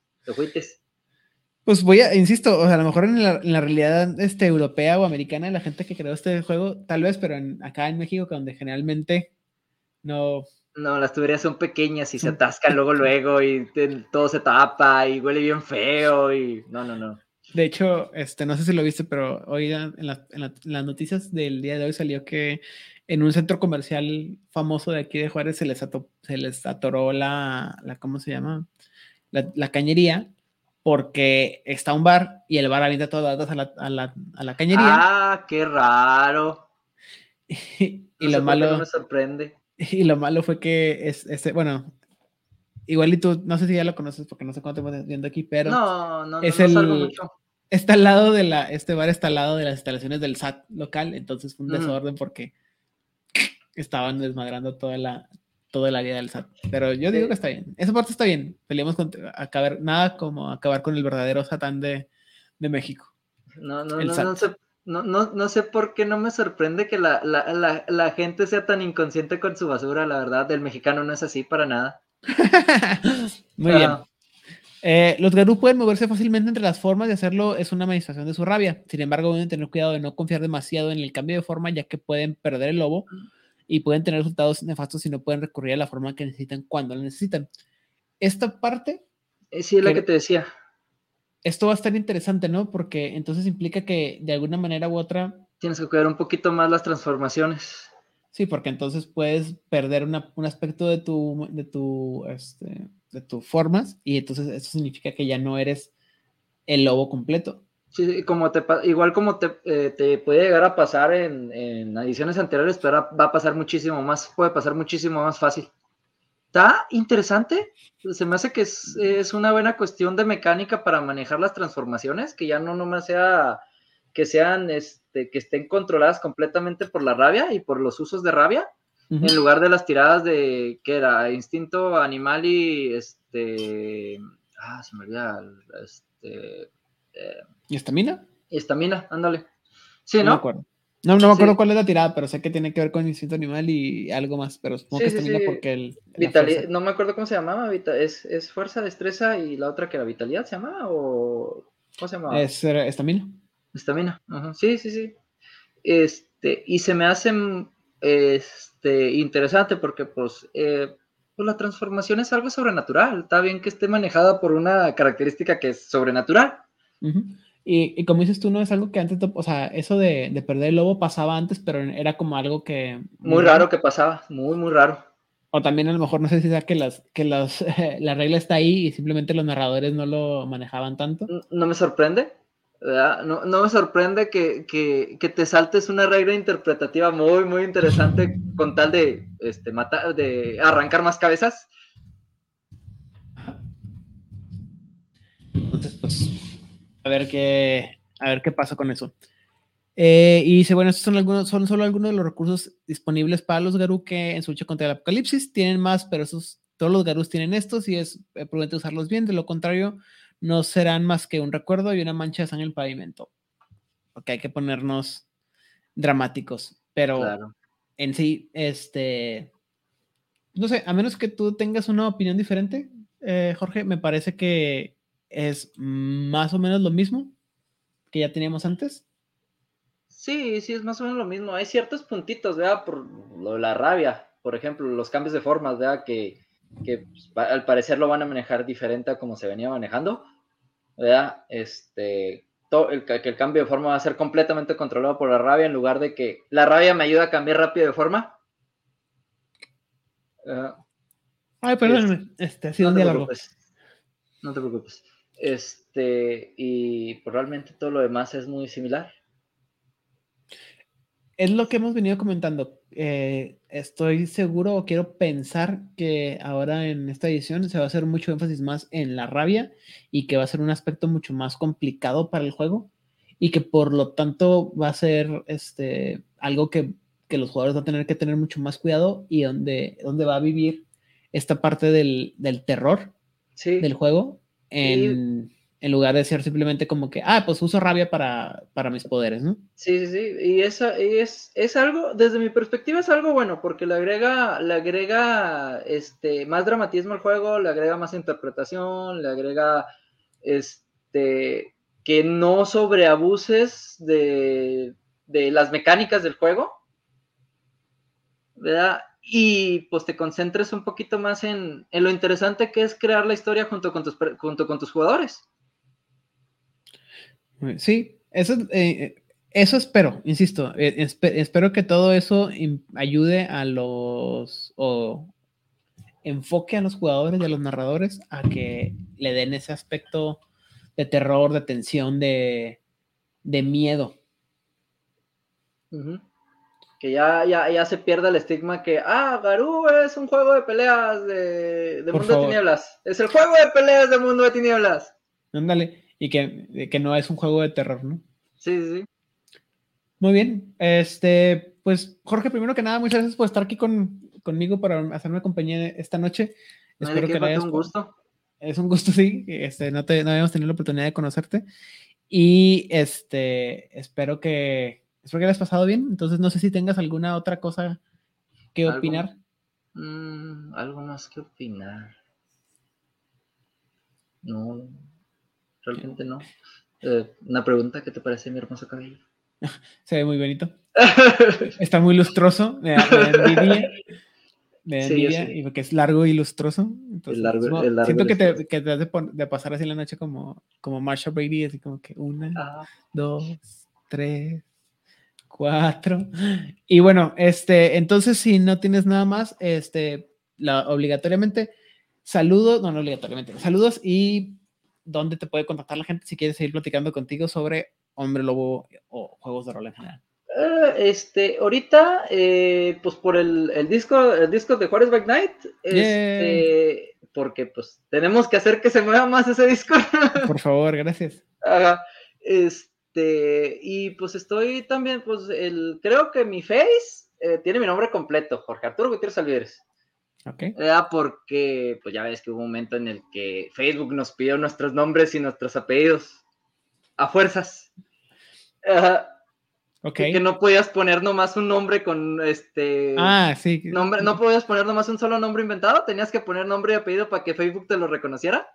Pues voy a, insisto, o sea, a lo mejor en la, realidad este, europea o americana, la gente que creó este juego, tal vez, pero en, acá en México, donde generalmente no,
no, las tuberías son pequeñas y se atascan luego, luego y todo se tapa y huele bien feo y no, no, no.
De hecho, este, no sé si lo viste, pero hoy en, las noticias del día de hoy salió que en un centro comercial famoso de aquí de Juárez se les, se les atoró la, la, ¿cómo se llama? La, cañería porque está un bar y el bar avienta todas las datos a la, a la, cañería.
Ah, qué raro. *laughs*
y lo malo...
No me sorprende *laughs*
Y lo malo fue que es, este, bueno, igual y tú, no sé si ya lo conoces porque no sé cuánto te viendo aquí, pero
no, no,
es el, está al lado de la, este bar está al lado de las instalaciones del SAT local, entonces fue un desorden porque *clears throat* estaban desmadrando toda la, todo el área del SAT. Pero yo digo que está bien. Esa parte está bien. Peleamos con acabar, nada como acabar con el verdadero Satán de, de México.
No, no, no, no sé, no, no, sé por qué no me sorprende que la, la, la, gente sea tan inconsciente con su basura, la verdad, del mexicano no es así para nada. *laughs*
Muy bien. Eh, los Garú pueden moverse fácilmente entre las formas y hacerlo es una manifestación de su rabia. Sin embargo, deben tener cuidado de no confiar demasiado en el cambio de forma, ya que pueden perder el lobo y pueden tener resultados nefastos si no pueden recurrir a la forma que necesitan cuando la necesitan. Esta parte.
Eh, sí, es la que te decía
esto va a estar interesante, ¿no? Porque entonces implica que de alguna manera u otra...
Tienes que cuidar un poquito más las transformaciones.
Sí, porque entonces puedes perder un aspecto de tu, de tu, este, de tus formas y entonces eso significa que ya no eres el lobo completo.
Sí, como te, igual como te, eh, te puede llegar a pasar en, en, ediciones anteriores, pero va a pasar muchísimo más, puede pasar muchísimo más fácil está interesante. Se me hace que es, una buena cuestión de mecánica para manejar las transformaciones, que ya no nomás sea que sean, este, que estén controladas completamente por la rabia y por los usos de rabia, en lugar de las tiradas de, ¿qué era? Instinto animal y, este, ah, se me olvida, este...
Eh, ¿Y estamina?
Y estamina, ándale. Sí, ¿no?
me acuerdo. No, no me acuerdo cuál es la tirada, pero sé que tiene que ver con instinto animal y algo más, pero supongo que es porque el...
Vitalidad, no me acuerdo cómo se llamaba, es, es, fuerza, destreza y la otra que era vitalidad, ¿se llamaba? ¿O cómo se llamaba?
Es estamina.
Estamina, sí, sí, sí. Este, y se me hace este, interesante porque pues, eh, pues la transformación es algo sobrenatural, está bien que esté manejada por una característica que es sobrenatural.
Y, como dices tú, no es algo que antes, o sea, eso de, perder el lobo pasaba antes, pero era como algo que...
Muy raro que pasaba, muy, muy raro.
O también a lo mejor no sé si sea que, las, que las, *laughs* la regla está ahí y simplemente los narradores no lo manejaban tanto.
No me sorprende, No, no, me sorprende que, que, que, te saltes una regla interpretativa muy, muy interesante con tal de, este, matar, de arrancar más cabezas.
Entonces, pues a ver qué, a ver qué pasa con eso. Eh, y dice, bueno, estos son, algunos, son solo algunos de los recursos disponibles para los Garú que en su lucha contra el apocalipsis tienen más, pero esos, todos los Garús tienen estos y es eh, prudente usarlos bien, de lo contrario, no serán más que un recuerdo y una mancha de sangre en el pavimento. Porque hay que ponernos dramáticos, pero en sí, este, no sé, a menos que tú tengas una opinión diferente, eh, Jorge, me parece que es más o menos lo mismo que ya teníamos antes.
Sí, sí, es más o menos lo mismo. Hay ciertos puntitos, ¿verdad? Por lo de la rabia, por ejemplo, los cambios de formas, ¿verdad? Que, que pues, al parecer lo van a manejar diferente a como se venía manejando, ¿verdad? Este, todo el, que el cambio de forma va a ser completamente controlado por la rabia en lugar de que la rabia me ayuda a cambiar rápido de forma.
Ay, perdóname, este, ha sido un diálogo.
No te preocupes. Este, y pues, realmente todo lo demás es muy similar.
Es lo que hemos venido comentando. Eh, estoy seguro o quiero pensar que ahora en esta edición se va a hacer mucho énfasis más en la rabia y que va a ser un aspecto mucho más complicado para el juego y que por lo tanto va a ser este, algo que, que los jugadores van a tener que tener mucho más cuidado y donde, donde va a vivir esta parte del, del terror del juego en, lugar de ser simplemente como que, ah, pues uso rabia para, mis poderes, ¿no?
Sí, sí, sí, y, esa, es, es algo, desde mi perspectiva es algo bueno, porque le agrega, le agrega este, más dramatismo al juego, le agrega más interpretación, le agrega, este, que no sobreabuses de, de las mecánicas del juego, ¿verdad? Y pues te concentres un poquito más en, lo interesante que es crear la historia junto con tus, junto con tus jugadores.
Sí, eso, eh, eso espero, insisto, eh, espero que todo eso ayude a los o enfoque a los jugadores y a los narradores a que le den ese aspecto de terror, de tensión, de, de miedo
que ya, ya, ya se pierda el estigma que, ah, Garú es un juego de peleas de, Mundo de Tinieblas. Es el juego de peleas de Mundo de Tinieblas.
Ándale, y que, que, no es un juego de terror, ¿no?
Sí, sí, sí.
Muy bien, este, pues Jorge, primero que nada, muchas gracias por estar aquí con, conmigo para hacerme compañía esta noche.
Espero que, que un gusto.
Es un gusto, *laughs* sí. Este, no, te, no habíamos tenido la oportunidad de conocerte. Y este, espero que, espero que hayas pasado bien. Entonces, no sé si tengas alguna otra cosa que opinar.
Mm, algo más que opinar. No, realmente no. Eh, una pregunta, ¿qué te parece mi hermoso cabello? *laughs*
Se ve muy bonito. *laughs* Está muy lustroso. Me, envidia. Me envidia y porque es largo y lustroso. Entonces, siento que te, que te has de, pasar así la noche como, como Marsha Brady, así como que una, dos, tres, cuatro. Y bueno, este, entonces si no tienes nada más, este, la, obligatoriamente, saludos, no, no obligatoriamente, saludos y dónde te puede contactar la gente si quieres seguir platicando contigo sobre Hombre Lobo o juegos de rol en general.
Eh, este, ahorita, eh, pues por el, el, disco, el disco de Juárez Back Night, este, porque pues tenemos que hacer que se mueva más ese disco.
Por favor, gracias. *laughs*
Este, y pues estoy también, pues el, creo que mi face eh, tiene mi nombre completo, Jorge Arturo Gutiérrez Alvídez.
Ok.
porque, pues ya ves que hubo un momento en el que Facebook nos pidió nuestros nombres y nuestros apellidos a fuerzas.
Okay.
Que no podías poner nomás un nombre con este.
Ah, sí.
Nombre, no podías poner nomás un solo nombre inventado, tenías que poner nombre y apellido para que Facebook te lo reconociera.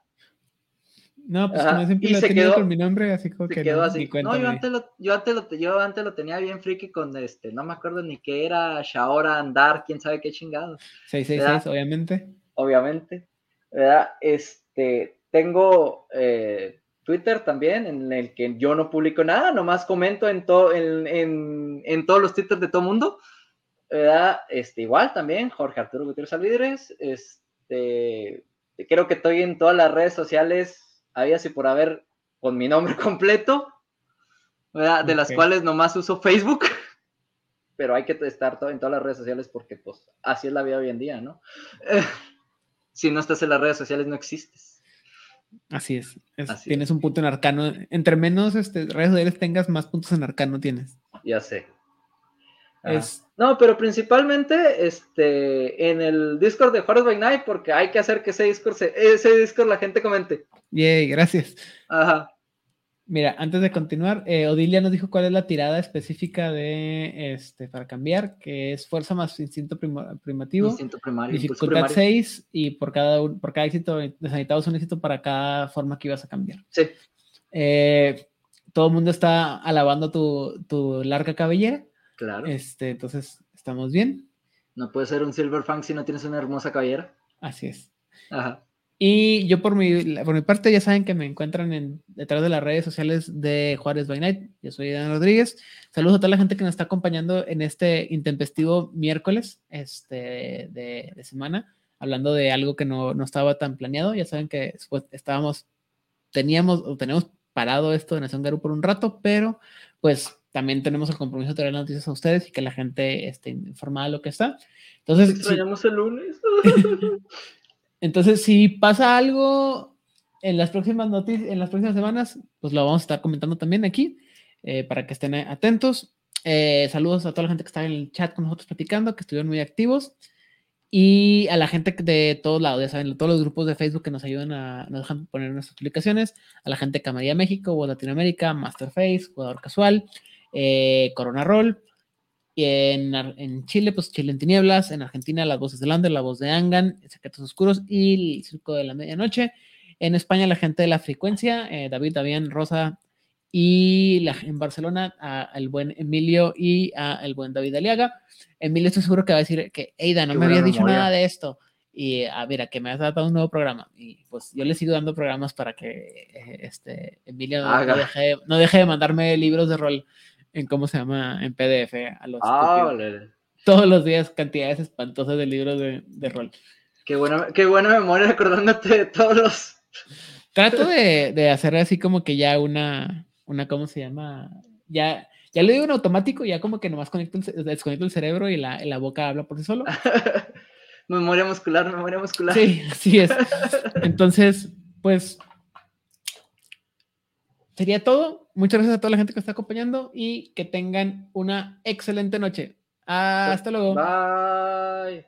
No, pues como siempre lo tenía con mi nombre, así como que
quedó no, así. no, yo antes, lo, yo, antes lo, yo antes lo tenía bien friki con este, no me acuerdo ni qué era, Shaora, Andar, quién sabe qué chingado.
666, obviamente.
Obviamente, ¿verdad? Este, tengo eh, Twitter también, en el que yo no publico nada, nomás comento en, todo en, en, en, todos los Twitter de todo mundo. ¿verdad? Este, igual también, Jorge Arturo Gutiérrez Alvidres. Este, creo que estoy en todas las redes sociales, había si por haber, con mi nombre *laughs* completo, ¿verdad? de las cuales nomás uso Facebook. *laughs* Pero hay que estar en todas las redes sociales porque, pues, así es la vida hoy en día, ¿no? *laughs* si no estás en las redes sociales, no existes.
Así es. tienes un punto en arcano. Entre menos este, redes sociales tengas, más puntos en arcano tienes.
Ya sé. No, pero principalmente este, en el Discord de Horus by Night, porque hay que hacer que ese Discord, ese Discord la gente comente.
Yay, gracias.
Ajá.
Mira, antes de continuar, eh, Odilia nos dijo cuál es la tirada específica de este para cambiar, que es fuerza más instinto primativo,
instinto primario,
dificultad 6 y por cada por cada éxito necesitamos un éxito para cada forma que ibas a cambiar.
Sí.
Eh, todo el mundo está alabando tu, tu, larga cabellera.
Claro.
Este, entonces, ¿estamos bien?
No puede ser un Silver Fang si no tienes una hermosa cabellera.
Así es.
Ajá.
Y yo por mi, por mi parte ya saben que me encuentran en, detrás de las redes sociales de Juárez by Night. Yo soy Dan Rodríguez. Saludos a toda la gente que nos está acompañando en este intempestivo miércoles este, de, semana, hablando de algo que no, no, estaba tan planeado. Ya saben que después estábamos, teníamos o tenemos parado esto de Nación Garú por un rato, pero pues también tenemos el compromiso de traer noticias a ustedes y que la gente esté informada de lo que está. Entonces,
extrañamos el lunes. *laughs* *laughs*
Entonces, si pasa algo en las próximas noticias, en las próximas semanas, pues lo vamos a estar comentando también aquí eh, para que estén atentos. Eh, saludos a toda la gente que está en el chat con nosotros platicando, que estuvieron muy activos. Y a la gente de todos lados, ya saben, todos los grupos de Facebook que nos ayudan a, nos dejan poner nuestras publicaciones, a la gente de Camarilla México, o Latinoamérica, Masterface, Jugador Casual, eh, Corona Roll, en, Chile, pues Chile en Tinieblas, en Argentina, Las Voces de Lander, La Voz de Angan, Secretos Oscuros y El Circo de la Medianoche. En España, la gente de la frecuencia, eh, David, David, Rosa y la, en Barcelona, a, el buen Emilio y a el buen David Aliaga. Emilio, estoy seguro que va a decir que, Eida, no me habías dicho nada de esto. Y a ver, que me has dado un nuevo programa. Y pues yo le sigo dando programas para que eh, este, Emilio no deje, no deje de mandarme libros de rol en cómo se llama en PDF a los
ah,
todos los días cantidades espantosas de libros de, de, rol.
Qué buena, qué buena memoria recordándote de todos los.
Trato de, de, hacer así como que ya una, una, ¿cómo se llama? Ya, ya lo digo en automático, ya como que nomás conecto el, desconecto el cerebro y la, la boca habla por sí solo. *laughs*
memoria muscular, memoria muscular.
Sí, así es. Entonces, pues sería todo. Muchas gracias a toda la gente que está acompañando y que tengan una excelente noche. Hasta luego.
Bye.